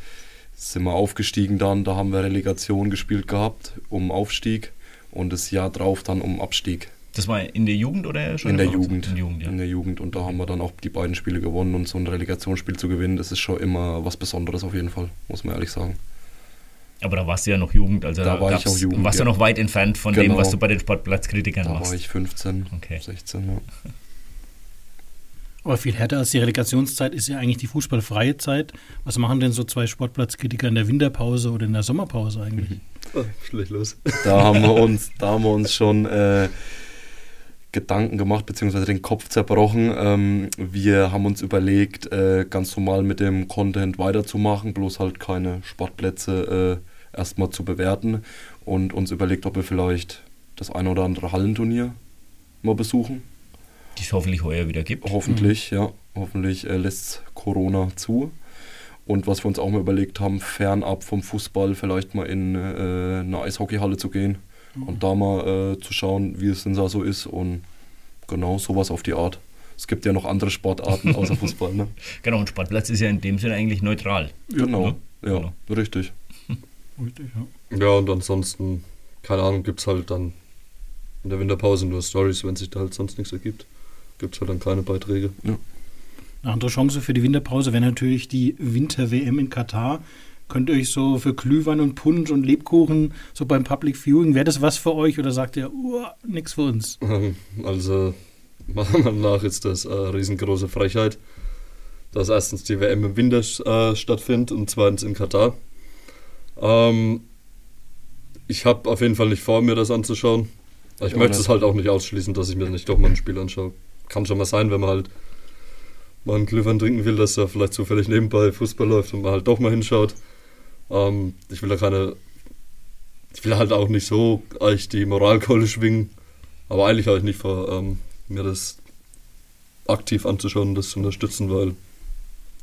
sind wir aufgestiegen dann, da haben wir Relegation gespielt gehabt um Aufstieg und das Jahr drauf dann um Abstieg. Das war in der Jugend oder schon? In der Jugend. In, Jugend, ja. in der Jugend. Und da haben wir dann auch die beiden Spiele gewonnen und so ein Relegationsspiel zu gewinnen, das ist schon immer was Besonderes auf jeden Fall, muss man ehrlich sagen. Aber da warst du ja noch Jugend, also da war ich auch Jugend. Warst du ja. noch weit entfernt von genau. dem, was du bei den Sportplatzkritikern da machst. Da war ich 15, okay. 16, ja. Aber viel härter als die Relegationszeit ist ja eigentlich die fußballfreie Zeit. Was machen denn so zwei Sportplatzkritiker in der Winterpause oder in der Sommerpause eigentlich? Oh, schlecht los. Da haben wir uns, da haben wir uns schon äh, Gedanken gemacht, beziehungsweise den Kopf zerbrochen. Ähm, wir haben uns überlegt, äh, ganz normal mit dem Content weiterzumachen, bloß halt keine Sportplätze äh, erstmal zu bewerten und uns überlegt, ob wir vielleicht das eine oder andere Hallenturnier mal besuchen die es hoffentlich heuer wieder gibt. Hoffentlich, mhm. ja. Hoffentlich äh, lässt Corona zu. Und was wir uns auch mal überlegt haben, fernab vom Fußball vielleicht mal in äh, eine Eishockeyhalle zu gehen mhm. und da mal äh, zu schauen, wie es denn da so ist und genau sowas auf die Art. Es gibt ja noch andere Sportarten außer Fußball. Ne? Genau, und Sportplatz ist ja in dem Sinne eigentlich neutral. Genau, ne? ja, genau. richtig. richtig ja. ja, und ansonsten, keine Ahnung, gibt es halt dann in der Winterpause nur Stories, wenn sich da halt sonst nichts ergibt gibt es halt dann keine Beiträge. Ja. Eine andere Chance für die Winterpause wäre natürlich die Winter-WM in Katar. Könnt ihr euch so für Glühwein und Punsch und Lebkuchen so beim Public Viewing, wäre das was für euch oder sagt ihr, uh, nichts für uns? Also, meiner Meinung nach ist das eine riesengroße Frechheit, dass erstens die WM im Winter äh, stattfindet und zweitens in Katar. Ähm, ich habe auf jeden Fall nicht vor, mir das anzuschauen. Ich, ich möchte es halt auch nicht ausschließen, dass ich mir nicht doch mal ein Spiel anschaue kann schon mal sein, wenn man halt mal einen Glühwein trinken will, dass da vielleicht zufällig nebenbei Fußball läuft und man halt doch mal hinschaut. Ähm, ich will da keine, ich will halt auch nicht so eigentlich die Moralkeule schwingen, aber eigentlich habe ich nicht vor, ähm, mir das aktiv anzuschauen und das zu unterstützen, weil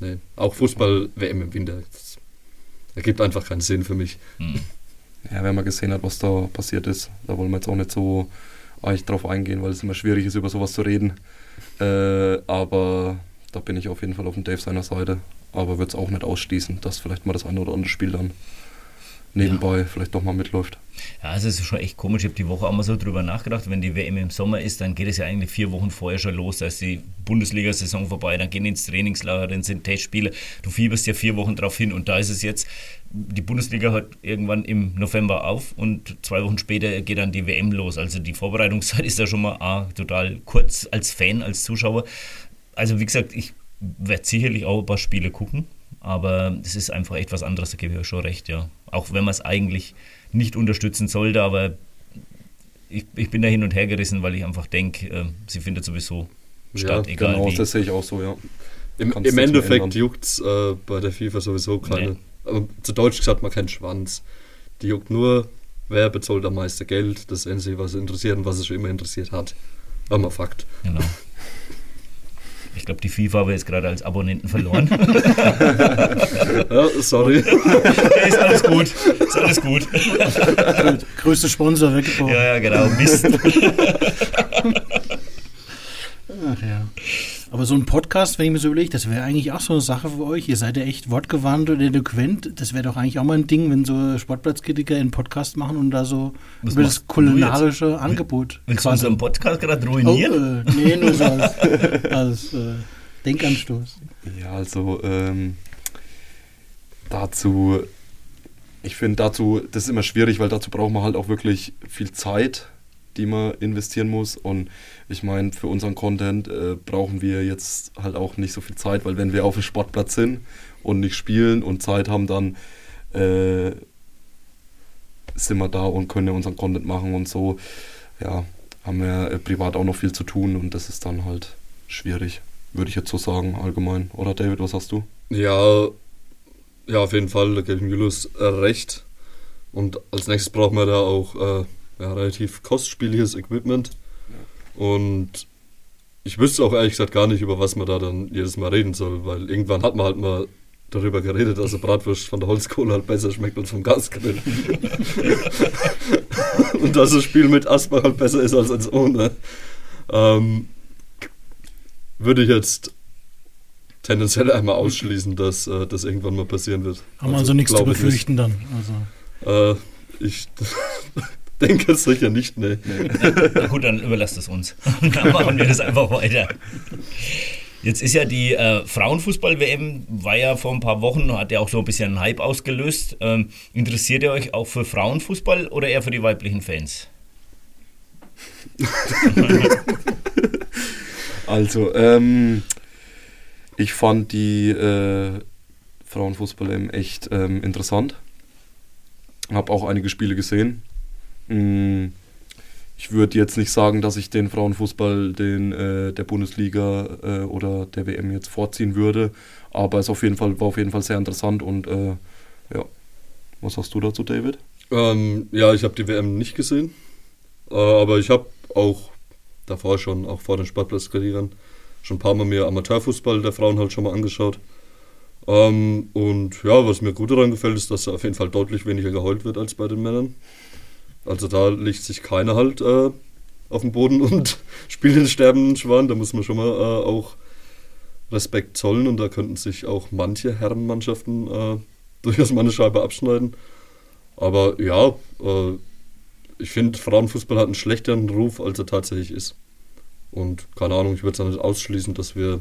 nee, auch Fußball-WM im Winter, das ergibt einfach keinen Sinn für mich. Hm. Ja, wenn man gesehen hat, was da passiert ist, da wollen wir jetzt auch nicht so eigentlich drauf eingehen, weil es immer schwierig ist, über sowas zu reden. Äh, aber da bin ich auf jeden Fall auf dem Dave seiner Seite. Aber würde es auch nicht ausschließen, dass vielleicht mal das eine oder andere Spiel dann nebenbei ja. vielleicht doch mal mitläuft. Ja, also es ist schon echt komisch. Ich habe die Woche auch mal so drüber nachgedacht. Wenn die WM im Sommer ist, dann geht es ja eigentlich vier Wochen vorher schon los. Da ist die Bundesliga-Saison vorbei, dann gehen ins Trainingslager, dann sind Testspiele. Du fieberst ja vier Wochen drauf hin und da ist es jetzt, die Bundesliga hört irgendwann im November auf und zwei Wochen später geht dann die WM los. Also die Vorbereitungszeit ist da schon mal ah, total kurz als Fan, als Zuschauer. Also wie gesagt, ich werde sicherlich auch ein paar Spiele gucken, aber es ist einfach echt was anderes, da gebe ich euch schon recht, ja. Auch wenn man es eigentlich nicht unterstützen sollte, aber ich, ich bin da hin und her gerissen, weil ich einfach denke, äh, sie findet sowieso statt, ja, egal genau, wie. das sehe ich auch so, ja. Im, im Endeffekt juckt es äh, bei der FIFA sowieso keine. Nee. Also, zu Deutsch gesagt, man keinen Schwanz. Die juckt nur, wer bezahlt am meisten Geld. Das ist sie, was interessiert und was es schon immer interessiert hat. Aber mal Fakt. Genau. Ich glaube, die FIFA haben wir jetzt gerade als Abonnenten verloren. ja, sorry. ist alles gut. Ist alles gut. Größter Sponsor weggebrochen. Ja, ja, genau. Mist. Ach ja. Aber so ein Podcast, wenn ich mir so überlege, das wäre eigentlich auch so eine Sache für euch. Ihr seid ja echt wortgewandt und eloquent. Das wäre doch eigentlich auch mal ein Ding, wenn so Sportplatzkritiker einen Podcast machen und da so Was über das kulinarische Angebot. Willst du unseren Podcast gerade ruinieren? Oh, äh, nee, nur so als, als äh, Denkanstoß. Ja, also ähm, dazu, ich finde dazu, das ist immer schwierig, weil dazu braucht man halt auch wirklich viel Zeit die man investieren muss. Und ich meine, für unseren Content äh, brauchen wir jetzt halt auch nicht so viel Zeit, weil wenn wir auf dem Sportplatz sind und nicht spielen und Zeit haben, dann äh, sind wir da und können unseren Content machen und so. Ja, haben wir äh, privat auch noch viel zu tun und das ist dann halt schwierig, würde ich jetzt so sagen, allgemein. Oder David, was hast du? Ja, ja, auf jeden Fall, da gebe ich Julius äh, recht. Und als nächstes brauchen wir da auch äh, ja, relativ kostspieliges Equipment. Und ich wüsste auch ehrlich gesagt gar nicht, über was man da dann jedes Mal reden soll, weil irgendwann hat man halt mal darüber geredet, dass eine Bratwurst von der Holzkohle halt besser schmeckt als vom Gasgrill. und dass das Spiel mit Asper halt besser ist als eins ohne. Ähm, würde ich jetzt tendenziell einmal ausschließen, dass äh, das irgendwann mal passieren wird. Haben also, also nichts zu befürchten dann. Also. Äh, ich denke es sicher nicht, ne. Na gut, dann überlasst es uns. dann machen wir das einfach weiter. Jetzt ist ja die äh, Frauenfußball-WM, war ja vor ein paar Wochen, hat ja auch so ein bisschen einen Hype ausgelöst. Ähm, interessiert ihr euch auch für Frauenfußball oder eher für die weiblichen Fans? also, ähm, ich fand die äh, Frauenfußball-WM echt ähm, interessant. Habe auch einige Spiele gesehen. Mm, ich würde jetzt nicht sagen, dass ich den Frauenfußball den, äh, der Bundesliga äh, oder der WM jetzt vorziehen würde, aber es auf jeden Fall, war auf jeden Fall sehr interessant und äh, ja. Was hast du dazu, David? Ähm, ja, ich habe die WM nicht gesehen, äh, aber ich habe auch davor schon, auch vor den Sportplatzkarrieren, schon ein paar Mal mir Amateurfußball der Frauen halt schon mal angeschaut. Ähm, und ja, was mir gut daran gefällt, ist, dass auf jeden Fall deutlich weniger geheult wird als bei den Männern. Also da liegt sich keiner halt äh, auf dem Boden und spielt den sterbenden Schwan. Da muss man schon mal äh, auch Respekt zollen und da könnten sich auch manche Herrenmannschaften äh, durchaus mal eine Scheibe abschneiden. Aber ja, äh, ich finde, Frauenfußball hat einen schlechteren Ruf, als er tatsächlich ist. Und keine Ahnung, ich würde es ja nicht ausschließen, dass wir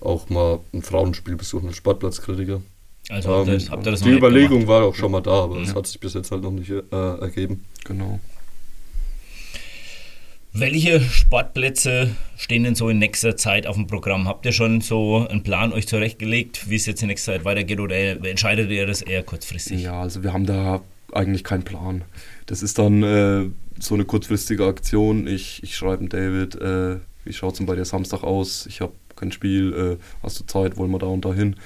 auch mal ein Frauenspiel besuchen, einen Sportplatzkritiker. Also habt ihr, habt ihr das Die Überlegung gemacht? war auch schon mal da, aber es ja. hat sich bis jetzt halt noch nicht äh, ergeben. Genau. Welche Sportplätze stehen denn so in nächster Zeit auf dem Programm? Habt ihr schon so einen Plan euch zurechtgelegt, wie es jetzt in nächster Zeit weitergeht oder entscheidet ihr das eher kurzfristig? Ja, also wir haben da eigentlich keinen Plan. Das ist dann äh, so eine kurzfristige Aktion. Ich, ich schreibe David, äh, wie schaut es denn bei dir Samstag aus? Ich habe kein Spiel, äh, hast du Zeit, wollen wir da und dahin?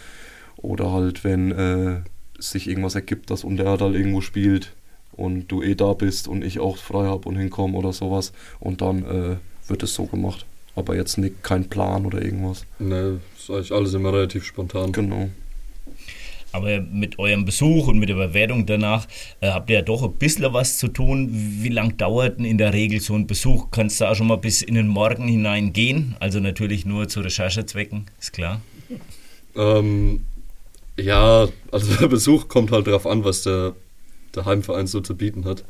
Oder halt, wenn äh, sich irgendwas ergibt, dass Untererdal irgendwo spielt und du eh da bist und ich auch frei habe und hinkomme oder sowas. Und dann äh, wird es so gemacht. Aber jetzt nicht, kein Plan oder irgendwas. Ne, ist eigentlich alles immer relativ spontan. Genau. Aber mit eurem Besuch und mit der Bewertung danach äh, habt ihr ja doch ein bisschen was zu tun. Wie lang dauert denn in der Regel so ein Besuch? Kannst du auch schon mal bis in den Morgen hinein gehen? Also natürlich nur zu Recherchezwecken, ist klar. Ähm, ja, also der Besuch kommt halt darauf an, was der, der Heimverein so zu bieten hat.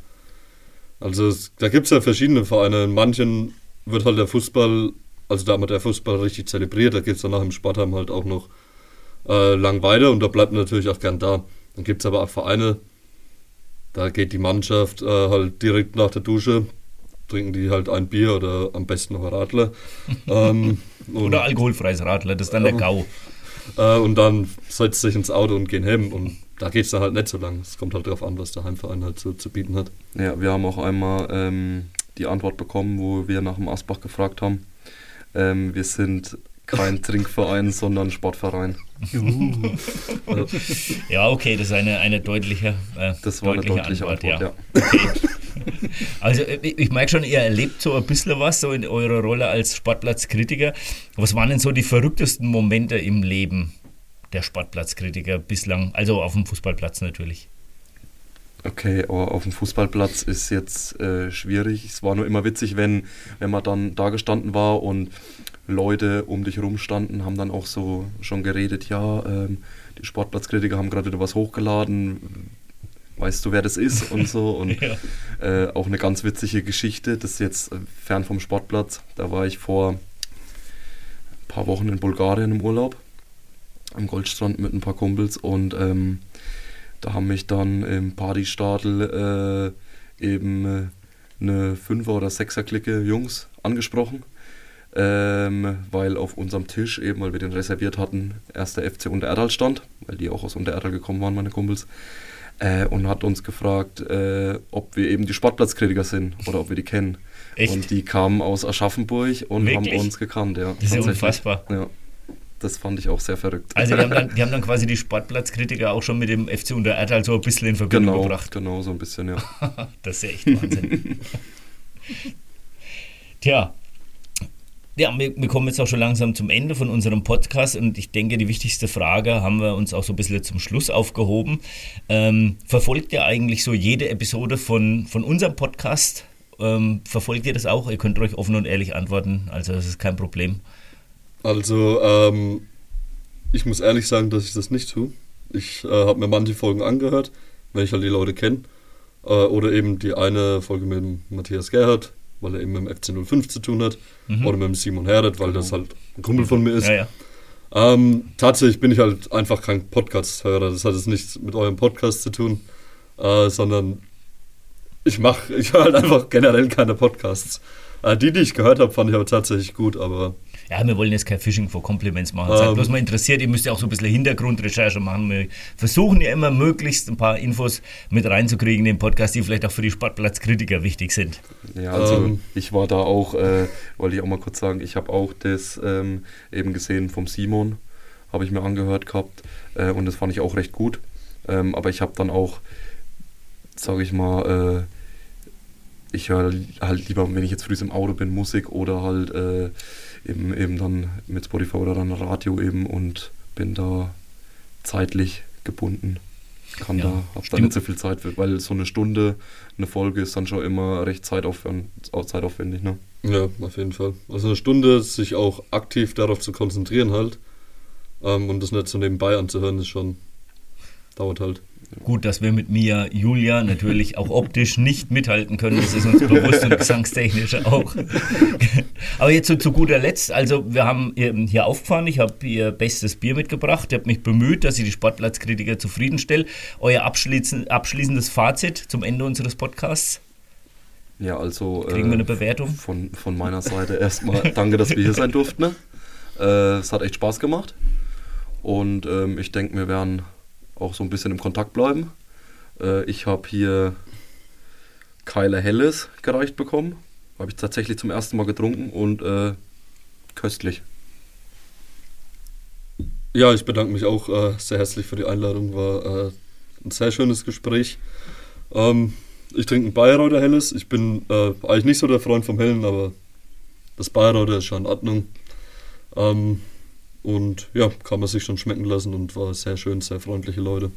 Also es, da gibt es ja verschiedene Vereine. In manchen wird halt der Fußball, also da wird der Fußball richtig zelebriert. Da geht es danach im Sportheim halt auch noch äh, lang weiter und da bleibt man natürlich auch gern da. Dann gibt es aber auch Vereine, da geht die Mannschaft äh, halt direkt nach der Dusche, trinken die halt ein Bier oder am besten noch ein Radler. ähm, oder alkoholfreies Radler, das ist dann der GAU. Äh, und dann setzt sich ins Auto und gehen heim. Und da geht es dann halt nicht so lang. Es kommt halt darauf an, was der Heimverein halt so zu bieten hat. Ja, wir haben auch einmal ähm, die Antwort bekommen, wo wir nach dem Asbach gefragt haben. Ähm, wir sind kein Trinkverein, sondern Sportverein. ja, okay, das ist eine, eine deutliche, äh, das war deutliche, eine deutliche Antwort. Antwort ja. ja. Okay. Also ich, ich merke schon, ihr erlebt so ein bisschen was so in eurer Rolle als Sportplatzkritiker. Was waren denn so die verrücktesten Momente im Leben der Sportplatzkritiker bislang? Also auf dem Fußballplatz natürlich. Okay, aber auf dem Fußballplatz ist jetzt äh, schwierig. Es war nur immer witzig, wenn, wenn man dann da gestanden war und Leute um dich herum standen, haben dann auch so schon geredet, ja, ähm, die Sportplatzkritiker haben gerade wieder was hochgeladen, weißt du, wer das ist und so. Und ja. äh, auch eine ganz witzige Geschichte, das ist jetzt äh, fern vom Sportplatz. Da war ich vor ein paar Wochen in Bulgarien im Urlaub, am Goldstrand mit ein paar Kumpels und ähm, da haben mich dann im Partystadel äh, eben äh, eine Fünfer- oder Sechser-Clique Jungs angesprochen ähm, weil auf unserem Tisch, eben weil wir den reserviert hatten, erst der FC Untererdal stand, weil die auch aus Untererdal gekommen waren, meine Kumpels, äh, und hat uns gefragt, äh, ob wir eben die Sportplatzkritiker sind oder ob wir die kennen. Echt? Und die kamen aus Aschaffenburg und Wirklich? haben uns gekannt, ja. Das ist ja unfassbar. Ja. Das fand ich auch sehr verrückt. Also die haben, dann, die haben dann quasi die Sportplatzkritiker auch schon mit dem FC Untererdal so ein bisschen in Verbindung genau, gebracht. Genau, so ein bisschen, ja. das ist ja echt Wahnsinn. Tja, ja, wir, kommen jetzt auch schon langsam zum Ende von unserem Podcast und ich denke, die wichtigste Frage haben wir uns auch so ein bisschen zum Schluss aufgehoben. Ähm, verfolgt ihr eigentlich so jede Episode von, von unserem Podcast? Ähm, verfolgt ihr das auch? Ihr könnt euch offen und ehrlich antworten, also das ist kein Problem. Also, ähm, ich muss ehrlich sagen, dass ich das nicht tue. Ich äh, habe mir manche Folgen angehört, wenn ich halt die Leute kenne. Äh, oder eben die eine Folge mit Matthias Gerhardt, weil er eben mit dem FC 05 zu tun hat. Mhm. Oder mit dem Simon Herdet, weil genau. das halt ein Kumpel von mir ist. Ja, ja. Ähm, tatsächlich bin ich halt einfach kein Podcast-Hörer. Das hat jetzt nichts mit eurem Podcast zu tun, äh, sondern ich mache, ich höre halt einfach generell keine Podcasts. Äh, die, die ich gehört habe, fand ich aber tatsächlich gut, aber ja, wir wollen jetzt kein Phishing for Compliments machen. Seid um, bloß mal interessiert, ihr müsst ja auch so ein bisschen Hintergrundrecherche machen. Wir versuchen ja immer möglichst ein paar Infos mit reinzukriegen in den Podcast, die vielleicht auch für die Sportplatzkritiker wichtig sind. Ja, also ähm. ich war da auch, äh, wollte ich auch mal kurz sagen, ich habe auch das ähm, eben gesehen vom Simon, habe ich mir angehört gehabt äh, und das fand ich auch recht gut. Ähm, aber ich habe dann auch, sage ich mal, äh, ich höre halt lieber, wenn ich jetzt früh im Auto bin, Musik oder halt äh, eben, eben dann mit Spotify oder dann Radio eben und bin da zeitlich gebunden. Kann ja, da, hab da nicht so viel Zeit für, weil so eine Stunde, eine Folge ist dann schon immer recht zeitaufwendig, zeitaufwendig ne? Ja, auf jeden Fall. Also eine Stunde, sich auch aktiv darauf zu konzentrieren halt ähm, und das nicht so nebenbei anzuhören, ist schon, dauert halt. Gut, dass wir mit Mia Julia natürlich auch optisch nicht mithalten können, das ist uns bewusst und gesangstechnisch auch. Aber jetzt so zu guter Letzt, also wir haben hier aufgefahren, ich habe ihr bestes Bier mitgebracht, ihr habt mich bemüht, dass ich die Sportplatzkritiker zufriedenstelle. Euer abschließendes Fazit zum Ende unseres Podcasts? Ja, also. Kriegen wir eine äh, Bewertung? Von, von meiner Seite erstmal danke, dass wir hier sein durften. Ne? Äh, es hat echt Spaß gemacht. Und ähm, ich denke, wir werden auch so ein bisschen im Kontakt bleiben. Äh, ich habe hier Keiler Helles gereicht bekommen. Habe ich tatsächlich zum ersten Mal getrunken und äh, köstlich. Ja, ich bedanke mich auch äh, sehr herzlich für die Einladung. War äh, ein sehr schönes Gespräch. Ähm, ich trinke ein Bayreuther Helles. Ich bin äh, eigentlich nicht so der Freund vom Hellen, aber das Bayreuther ist schon in Ordnung. Ähm, und ja, kann man sich schon schmecken lassen und war sehr schön, sehr freundliche Leute.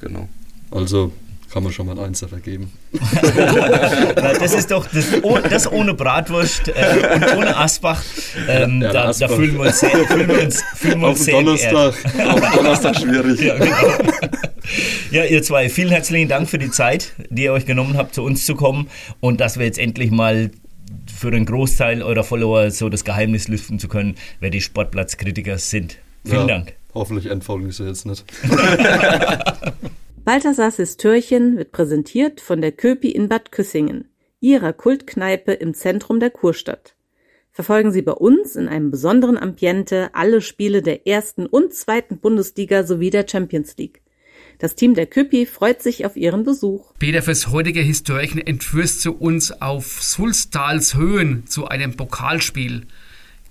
Genau. Also kann man schon mal ein Einser vergeben. das ist doch das, das ohne Bratwurst äh, und ohne Asbach. Ähm, ja, da, Asbach. da, fühlen wir uns sehr, fühlen wir uns, fühlen wir uns sehr Donnerstag, Auf Donnerstag schwierig. Ja, genau. ja, ihr zwei, vielen herzlichen Dank für die Zeit, die ihr euch genommen habt, zu uns zu kommen und dass wir jetzt endlich mal für den Großteil eurer Follower so das Geheimnis lüften zu können, wer die Sportplatzkritiker sind. Vielen ja, Dank. Hoffentlich entfolgen sie jetzt nicht. Balthasars Türchen wird präsentiert von der Köpi in Bad Küssingen, ihrer Kultkneipe im Zentrum der Kurstadt. Verfolgen Sie bei uns in einem besonderen Ambiente alle Spiele der ersten und zweiten Bundesliga sowie der Champions League. Das Team der Küppi freut sich auf ihren Besuch. Peter, fürs heutige Historien entführst du uns auf Sulstals Höhen zu einem Pokalspiel.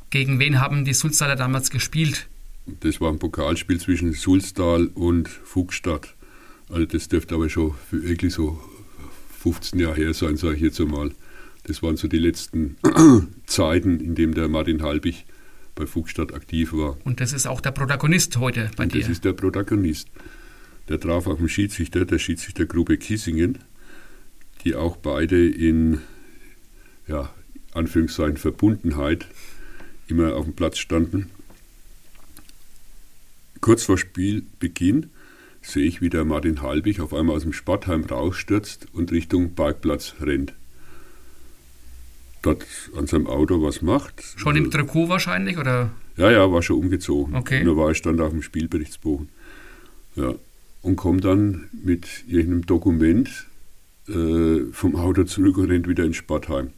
Gegen wen haben die Sulstaler damals gespielt? Das war ein Pokalspiel zwischen Sulstal und Fuchsstadt. Also das dürfte aber schon für wirklich so 15 Jahre her sein, sage ich jetzt einmal. Das waren so die letzten Zeiten, in denen der Martin Halbig bei Fuchsstadt aktiv war. Und das ist auch der Protagonist heute bei und dir? Das ist der Protagonist. Der traf auf den Schiedsrichter, der Schiedsrichter Grube Kissingen, die auch beide in, ja, Anführungszeichen Verbundenheit immer auf dem Platz standen. Kurz vor Spielbeginn sehe ich, wie der Martin Halbig auf einmal aus dem Sportheim rausstürzt und Richtung Parkplatz rennt. Dort an seinem Auto was macht. Schon im Trikot wahrscheinlich, oder? Ja, ja, war schon umgezogen. Okay. Nur war ich stand auf dem Spielberichtsbogen. Ja. Und kommt dann mit irgendeinem Dokument äh, vom Auto zurück und rennt wieder ins Sportheim.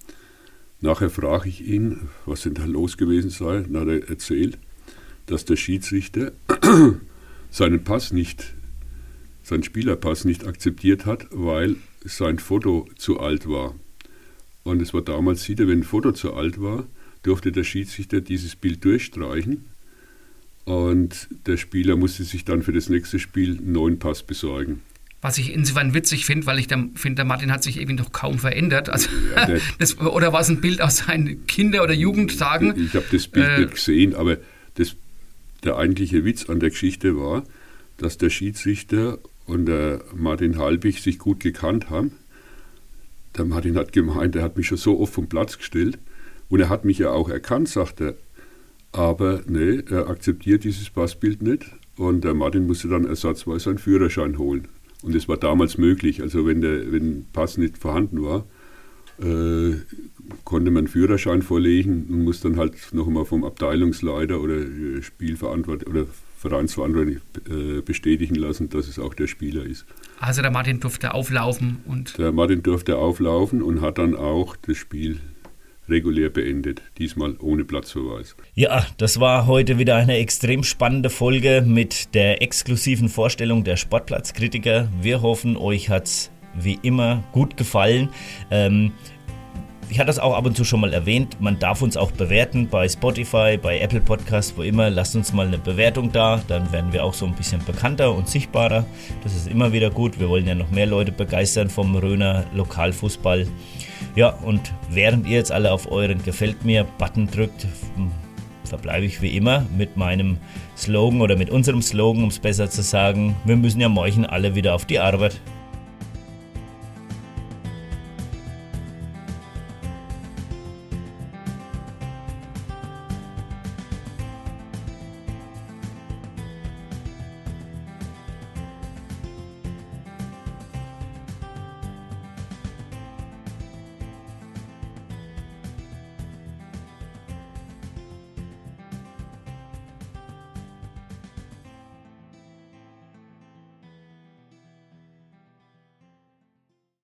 Nachher frage ich ihn, was denn da los gewesen sei. Dann hat er erzählt, dass der Schiedsrichter seinen Pass nicht, seinen Spielerpass nicht akzeptiert hat, weil sein Foto zu alt war. Und es war damals wieder, wenn ein Foto zu alt war, durfte der Schiedsrichter dieses Bild durchstreichen. Und der Spieler musste sich dann für das nächste Spiel einen neuen Pass besorgen. Was ich insofern witzig finde, weil ich finde, der Martin hat sich eben noch kaum verändert. Also, ja, das, oder war es ein Bild aus seinen Kinder- oder Jugendtagen? Ich habe das Bild äh, nicht gesehen, aber das, der eigentliche Witz an der Geschichte war, dass der Schiedsrichter und der Martin Halbig sich gut gekannt haben. Der Martin hat gemeint, er hat mich schon so oft vom Platz gestellt und er hat mich ja auch erkannt, sagt er. Aber nee, er akzeptiert dieses Passbild nicht und der Martin musste dann ersatzweise einen Führerschein holen. Und es war damals möglich. Also wenn der wenn Pass nicht vorhanden war, äh, konnte man einen Führerschein vorlegen und muss dann halt noch einmal vom Abteilungsleiter oder äh, Spielverantwortlich oder Vereinsverantwortlich äh, bestätigen lassen, dass es auch der Spieler ist. Also der Martin durfte auflaufen und. Der Martin durfte auflaufen und hat dann auch das Spiel regulär beendet, diesmal ohne Platzverweis. Ja, das war heute wieder eine extrem spannende Folge mit der exklusiven Vorstellung der Sportplatzkritiker. Wir hoffen, euch hat es wie immer gut gefallen. Ähm, ich hatte das auch ab und zu schon mal erwähnt. Man darf uns auch bewerten bei Spotify, bei Apple Podcasts, wo immer. Lasst uns mal eine Bewertung da. Dann werden wir auch so ein bisschen bekannter und sichtbarer. Das ist immer wieder gut. Wir wollen ja noch mehr Leute begeistern vom Röner Lokalfußball. Ja, und während ihr jetzt alle auf euren Gefällt mir Button drückt, verbleibe ich wie immer mit meinem Slogan oder mit unserem Slogan, um es besser zu sagen. Wir müssen ja morgen alle wieder auf die Arbeit.